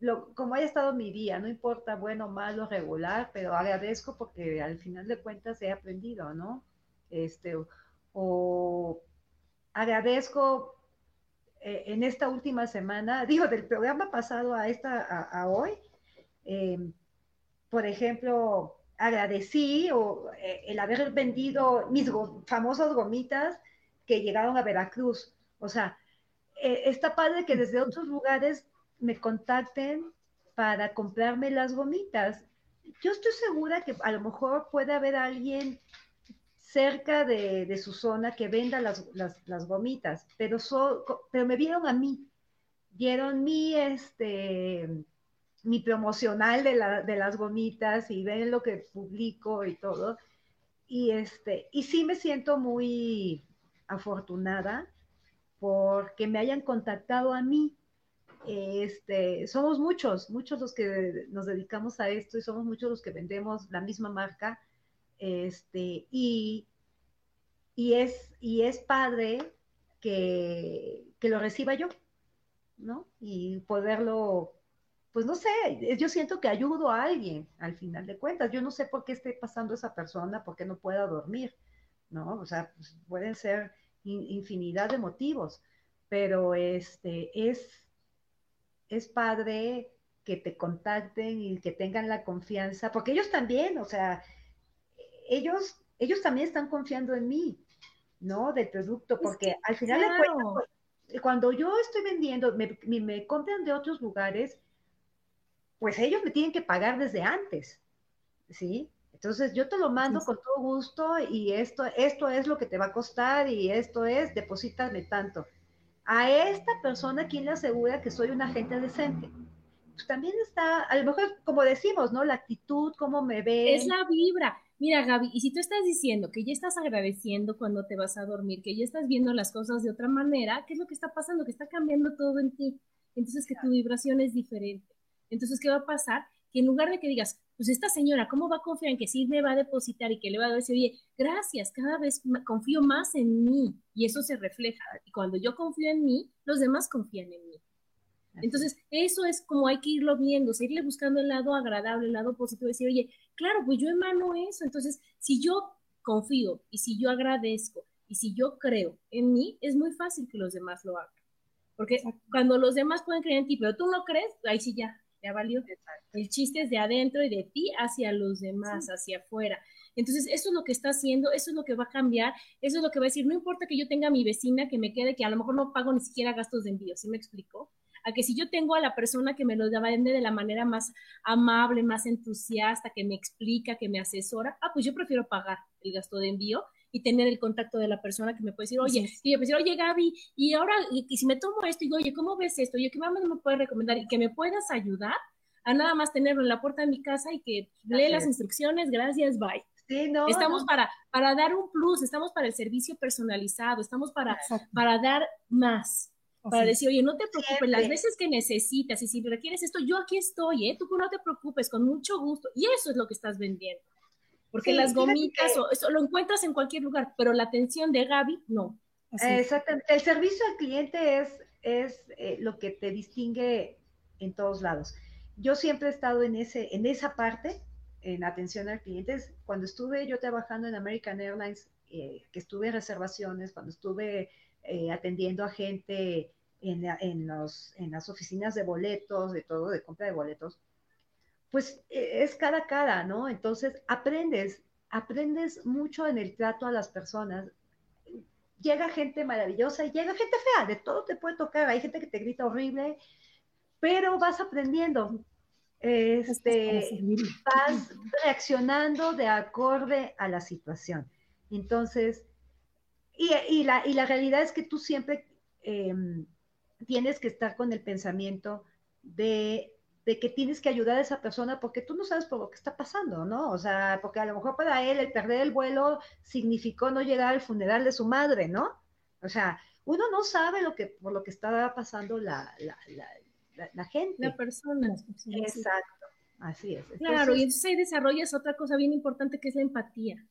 lo, como haya estado mi día, no importa bueno, malo, regular, pero agradezco porque al final de cuentas he aprendido, ¿no? Este, o, agradezco eh, en esta última semana, digo, del programa pasado a esta, a, hoy, em, por ejemplo, agradecí o, eh, el haber vendido mis famosas gomitas que llegaron a Veracruz. O sea, eh, está padre que desde otros lugares me contacten para comprarme las gomitas. Yo estoy segura que a lo mejor puede haber alguien cerca de, su zona que venda las, gomitas, pero, pero me vieron a mí, vieron mi, este, mi promocional de, de las gomitas y ven lo que publico y todo. Y, este, y sí me siento muy afortunada porque me hayan contactado a mí este, somos muchos, muchos los que nos dedicamos a esto y somos muchos los que vendemos la misma marca. Este, y, y, es, y es padre que, que lo reciba yo, ¿no? Y poderlo, pues no sé, yo siento que ayudo a alguien al final de cuentas. Yo no sé por qué esté pasando esa persona, por qué no pueda dormir, ¿no? O sea, pues, pueden ser infinidad de motivos, pero este es es padre que te contacten y que tengan la confianza, porque ellos también, o sea, ellos, ellos también están confiando en mí, ¿no? Del producto, porque al final de cuentas, cuando yo estoy vendiendo, me, me, compran de otros lugares, pues ellos me tienen que pagar desde antes, ¿sí? Entonces yo te lo mando con todo gusto y esto, esto es lo que te va a costar y esto es, deposítame tanto a esta persona, ¿quién le asegura que soy un agente decente? Pues también está, a lo mejor, como decimos, ¿no? La actitud, cómo me ve. Es la vibra. Mira, Gaby, y si tú estás diciendo que ya estás agradeciendo cuando te vas a dormir, que ya estás viendo las cosas de otra manera, ¿qué es lo que está pasando? Que está cambiando todo en ti. Entonces, que tu vibración es diferente. Entonces, ¿qué va a pasar? Que en lugar de que digas, pues esta señora, ¿cómo va a confiar en que sí me va a depositar y que le va a decir, oye, gracias, cada vez confío más en mí y eso se refleja. Y cuando yo confío en mí, los demás confían en mí. Entonces, eso es como hay que irlo viendo, seguirle buscando el lado agradable, el lado positivo, decir, oye, claro, pues yo emano eso. Entonces, si yo confío y si yo agradezco y si yo creo en mí, es muy fácil que los demás lo hagan. Porque cuando los demás pueden creer en ti, pero tú no crees, ahí sí ya, ya valió. El chiste es de adentro y de ti hacia los demás, hacia afuera. Entonces, eso es lo que está haciendo, eso es lo que va a cambiar, eso es lo que va a decir, no importa que yo tenga a mi vecina que me quede, que a lo mejor no pago ni siquiera gastos de envío, ¿sí me explico? A que si yo tengo a la persona que me lo vende de la manera más amable, más entusiasta, que me explica, que me asesora, ah, pues yo prefiero pagar el gasto de envío y tener el contacto de la persona que me puede decir, oye, y yo decir, oye Gaby, y ahora, y, si me tomo esto, y digo, oye, ¿cómo ves esto? Oye, ¿qué más me puedes recomendar? Y que me puedas ayudar a nada más tenerlo en la puerta de mi casa y que lee las instrucciones, gracias, bye. Sí, no, estamos Para, para dar un plus, estamos para el servicio personalizado, estamos para, para dar más para decir, oye, no te preocupes, las veces que necesitas y si requieres esto, yo aquí estoy, ¿eh? Tú no te preocupes, con mucho gusto. Y eso es lo que estás vendiendo. Porque las gomitas, o eso lo encuentras en cualquier lugar, pero la atención de Gaby, no. Exactamente. El servicio al cliente es, es eh, lo que te distingue en todos lados. Yo siempre he estado en, ese, en esa parte, en atención al cliente. Cuando estuve yo trabajando en American Airlines, eh, que estuve en reservaciones, cuando estuve eh, atendiendo a gente en, en, los, en las oficinas de boletos, de todo, de compra de boletos, pues e, es cada cara, ¿no? Entonces aprendes, aprendes mucho en el trato a las personas. Llega gente maravillosa y llega gente fea, de todo te puede tocar, hay gente que te grita horrible, pero vas aprendiendo, este, vas reaccionando de acorde a la situación. Entonces, y, y, la, y la, realidad es que tú siempre em, tienes que estar con el pensamiento de de que tienes que ayudar a esa persona porque tú no sabes por lo que está pasando, ¿no? O sea, porque a lo mejor para él el perder el vuelo significó no llegar al funeral de su madre, ¿no? O sea, uno no sabe lo que, por lo que estaba pasando la, la, gente. La persona. Exacto, así es. claro, y entonces ahí desarrollas otra cosa bien importante que es la empatía,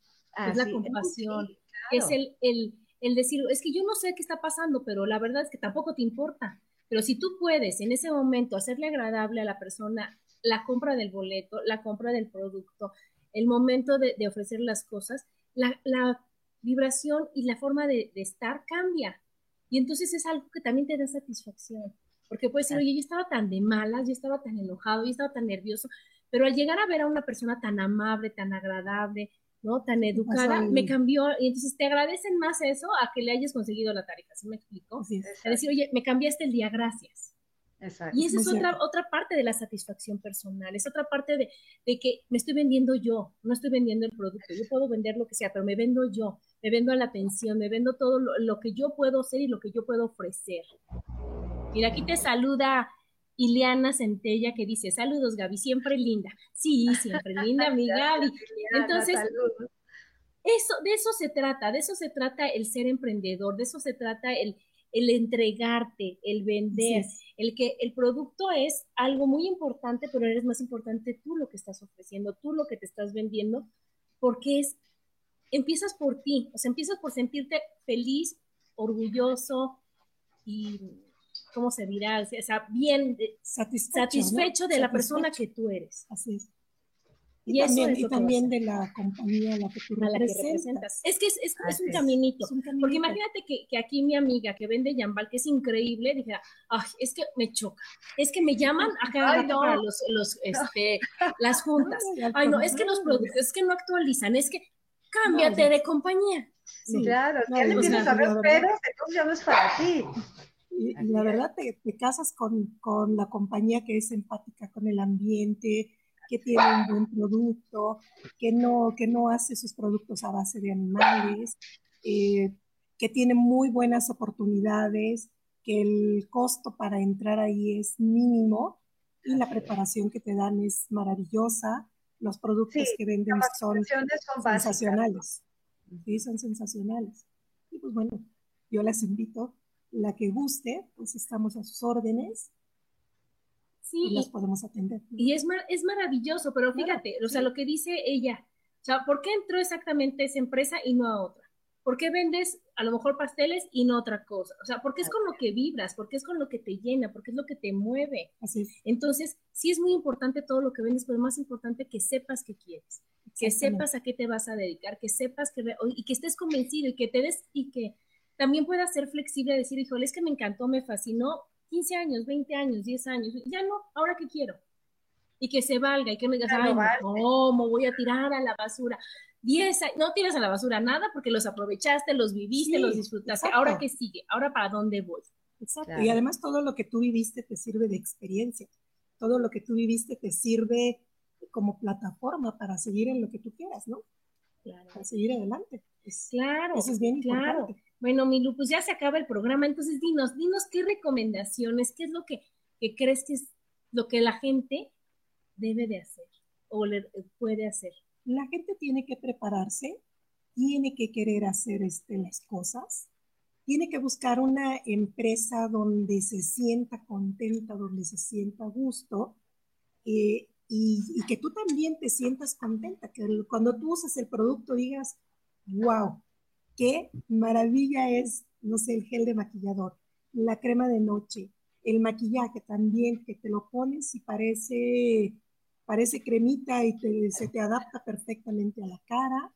es la compasión, es el, el, el decir, es que yo no sé qué está pasando, pero la verdad es que tampoco te importa. Pero si tú puedes en ese momento hacerle agradable a la persona la compra del boleto, la compra del producto, el momento de, ofrecer las cosas, la, vibración y la forma de, estar cambia. Y entonces es algo que también te da satisfacción. Porque puedes decir, oye, yo estaba tan de malas, yo estaba tan enojado, yo estaba tan nervioso, pero al llegar a ver a una persona tan amable, tan agradable, ¿no? Tan educada, me cambió, y entonces te agradecen más eso a que le hayas conseguido la tarifa, ¿sí me explico? Sí, a decir, oye, me cambiaste el día, gracias. Exacto. Y esa es otra, otra parte de la satisfacción personal, es otra parte de, de, que me estoy vendiendo yo, no estoy vendiendo el producto, yo puedo vender lo que sea, pero me vendo yo, me vendo a la atención, me vendo todo lo, lo que yo puedo hacer y lo que yo puedo ofrecer. Mira, aquí te saluda Ileana Centella que dice, saludos Gaby, siempre linda. Sí, siempre linda, mi Gaby. Entonces, eso, de eso se trata, de eso se trata el ser emprendedor, de eso se trata el, el entregarte, el vender, el que el producto es algo muy importante, pero eres más importante tú lo que estás ofreciendo, tú lo que te estás vendiendo, porque es, empiezas por ti, o sea, empiezas por sentirte feliz, orgulloso y ¿cómo se dirá? O sea, bien satisfecho, de la persona que tú eres. Así es. Y, también, y también de la compañía a la que tú representas. Es que es, es, es, un caminito. Porque imagínate que, que, aquí mi amiga que vende Yambal, que es increíble, dijera, ay, es que me choca. Es que me llaman a cada rato para los, los, este, las juntas. Ay, no, es que los productos, es que no actualizan, es que cámbiate de compañía. Sí, claro, ya le empiezas a ver peros, entonces ya no es para ti. Y, la verdad te, casas con, con, la compañía que es empática con el ambiente, que tiene un buen producto, que no, que no hace sus productos a base de animales, eh, que tiene muy buenas oportunidades, que el costo para entrar ahí es mínimo y la preparación que te dan es maravillosa. Los productos que venden son, son sensacionales. Sí, son sensacionales. Y pues bueno, yo las invito la que guste, pues estamos a sus órdenes. Sí, y las podemos atender. Y es, es maravilloso, pero fíjate, o sea, lo que dice ella, o sea, ¿por qué entró exactamente esa empresa y no a otra? ¿Por qué vendes a lo mejor pasteles y no otra cosa? O sea, porque es con lo que vibras, porque es con lo que te llena, porque es lo que te mueve. Así Entonces, sí es muy importante todo lo que vendes, pero es más importante que sepas qué quieres, que sepas a qué te vas a dedicar, que sepas que y que estés convencido y que te des y que también pueda ser flexible, decir, híjole, es que me encantó, me fascinó, 15 años, 20 años, 10 años, ya no, ahora qué quiero. Y que se valga y que me digas, ay, ¿cómo voy a tirar a la basura? 10 no tiras a la basura nada porque los aprovechaste, los viviste, los disfrutaste. Ahora qué sigue, ahora para dónde voy. Exacto. Y además todo lo que tú viviste te sirve de experiencia. Todo lo que tú viviste te sirve como plataforma para seguir en lo que tú quieras, ¿no? Para seguir adelante. claro, eso es bien claro. importante. Bueno, Milu, pues ya se acaba el programa, entonces dinos, dinos qué recomendaciones, qué es lo que, que crees que es lo que la gente debe de hacer o le, puede hacer. La gente tiene que prepararse, tiene que querer hacer este, las cosas, tiene que buscar una empresa donde se sienta contenta, donde se sienta a gusto eh, y, y, que tú también te sientas contenta, que cuando tú usas el producto digas, wow, qué maravilla es, no sé, el gel de maquillador, la crema de noche, el maquillaje también, que te lo pones y parece, parece cremita y se te adapta perfectamente a la cara.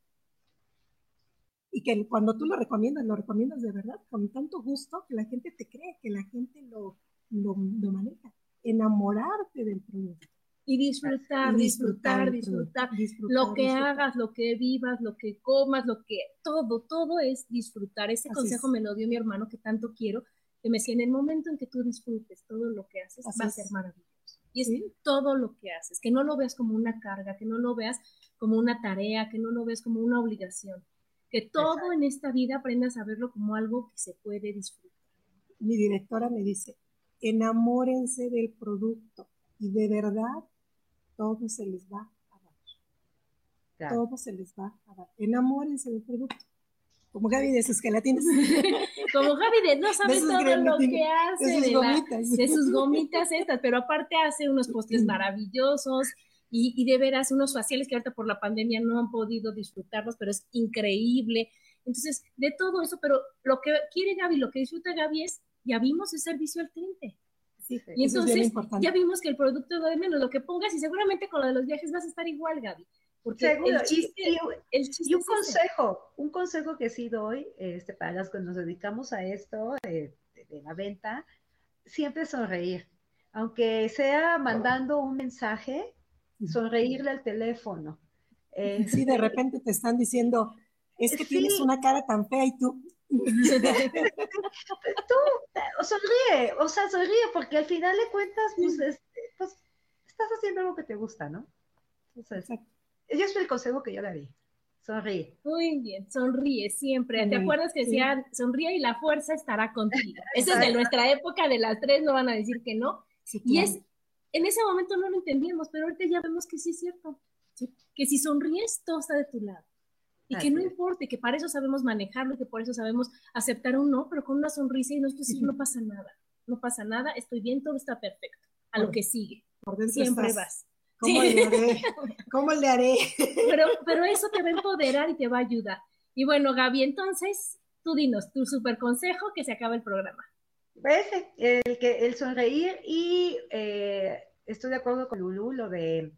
Y que cuando tú lo recomiendas, lo recomiendas de verdad, con tanto gusto, que la gente te cree, que la gente lo, lo maneja. Enamorarte del producto. Y disfrutar, disfrutar, disfrutar, disfrutar, lo que disfrutar. hagas, lo que vivas, lo que comas, lo que todo, todo es disfrutar. Ese Así consejo es. me lo dio mi hermano que tanto quiero, que me decía, en el momento en que tú disfrutes todo lo que haces, Así va a ser maravilloso. Y es ¿Sí? todo lo que haces, que no lo veas como una carga, que no lo veas como una tarea, que no lo veas como una obligación, que todo Exacto. en esta vida aprendas a verlo como algo que se puede disfrutar. Mi directora me dice, enamórense del producto y de verdad todo se les va a dar. Claro. Todo se les va a dar. Enamórense del producto. Como Gaby de sus gelatinas. Como Gaby de no sabe todo lo que hace. De sus gomitas. La, de sus gomitas estas, pero aparte hace unos postres maravillosos y, y, de veras unos faciales que ahorita por la pandemia no han podido disfrutarlos, pero es increíble. Entonces, de todo eso, pero lo que quiere Gaby, lo que disfruta Gaby es, ya vimos, el servicio al cliente. Sí, y entonces ya vimos que el producto da de menos lo que pongas y seguramente con lo de los viajes vas a estar igual, Gaby. Porque Seguro. El chiste, y, y, el chiste y un consejo, ese. un consejo que sí doy este, para las que nos dedicamos a esto eh, de, de, la venta, siempre sonreír. Aunque sea mandando un mensaje, sonreírle al teléfono. Eh, sí, de repente te están diciendo, es que sí. tienes una cara tan fea y tú, tú sonríe, o sea, sonríe, porque al final de cuentas, pues, este, pues estás haciendo algo que te gusta, ¿no? Entonces, ese es el consejo que yo le di. Sonríe. Muy bien, sonríe siempre. ¿Te acuerdas que decían, sí. sonríe y la fuerza estará contigo? Eso es de nuestra época, de las tres, no van a decir que no. Sí. Y es, en ese momento no lo entendíamos, pero ahorita ya vemos que sí es cierto. Que si sonríes, todo está de tu lado. Y que no importe, que para eso sabemos manejarlo, que por eso sabemos aceptar un no, pero con una sonrisa y nosotros sí, no pasa nada, no pasa nada, estoy bien, todo está perfecto, a lo que sigue. Por dentro Siempre estás. vas. ¿Cómo Sí. le haré? ¿Cómo le haré? Pero, pero eso te va a empoderar y te va a ayudar. Y bueno, Gaby, entonces, tú dinos tu super consejo que se acaba el programa. Ese, el, que, el sonreír y eh, estoy de acuerdo con Lulu, lo de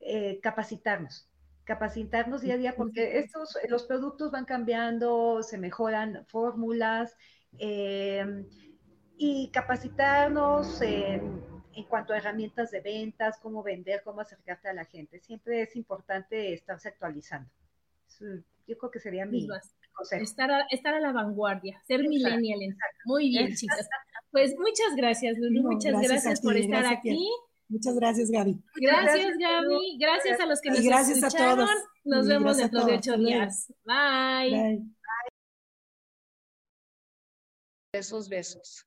eh, capacitarnos capacitarnos día a día porque estos, los productos van cambiando, se mejoran fórmulas eh, y capacitarnos en, en, cuanto a herramientas de ventas, cómo vender, cómo acercarte a la gente. Siempre es importante estarse actualizando. Yo creo que sería mi consejo. Estar a, estar a la vanguardia, ser exacto, millennial. Exacto. Muy bien, chicas. Pues muchas gracias, Lulu. No, muchas gracias, gracias por estar gracias aquí. Muchas gracias, Gaby. Gracias, Gaby. Gracias a los que nos y gracias escucharon. A todos. Nos y vemos dentro de ocho días. Bye. Bye. Besos, besos.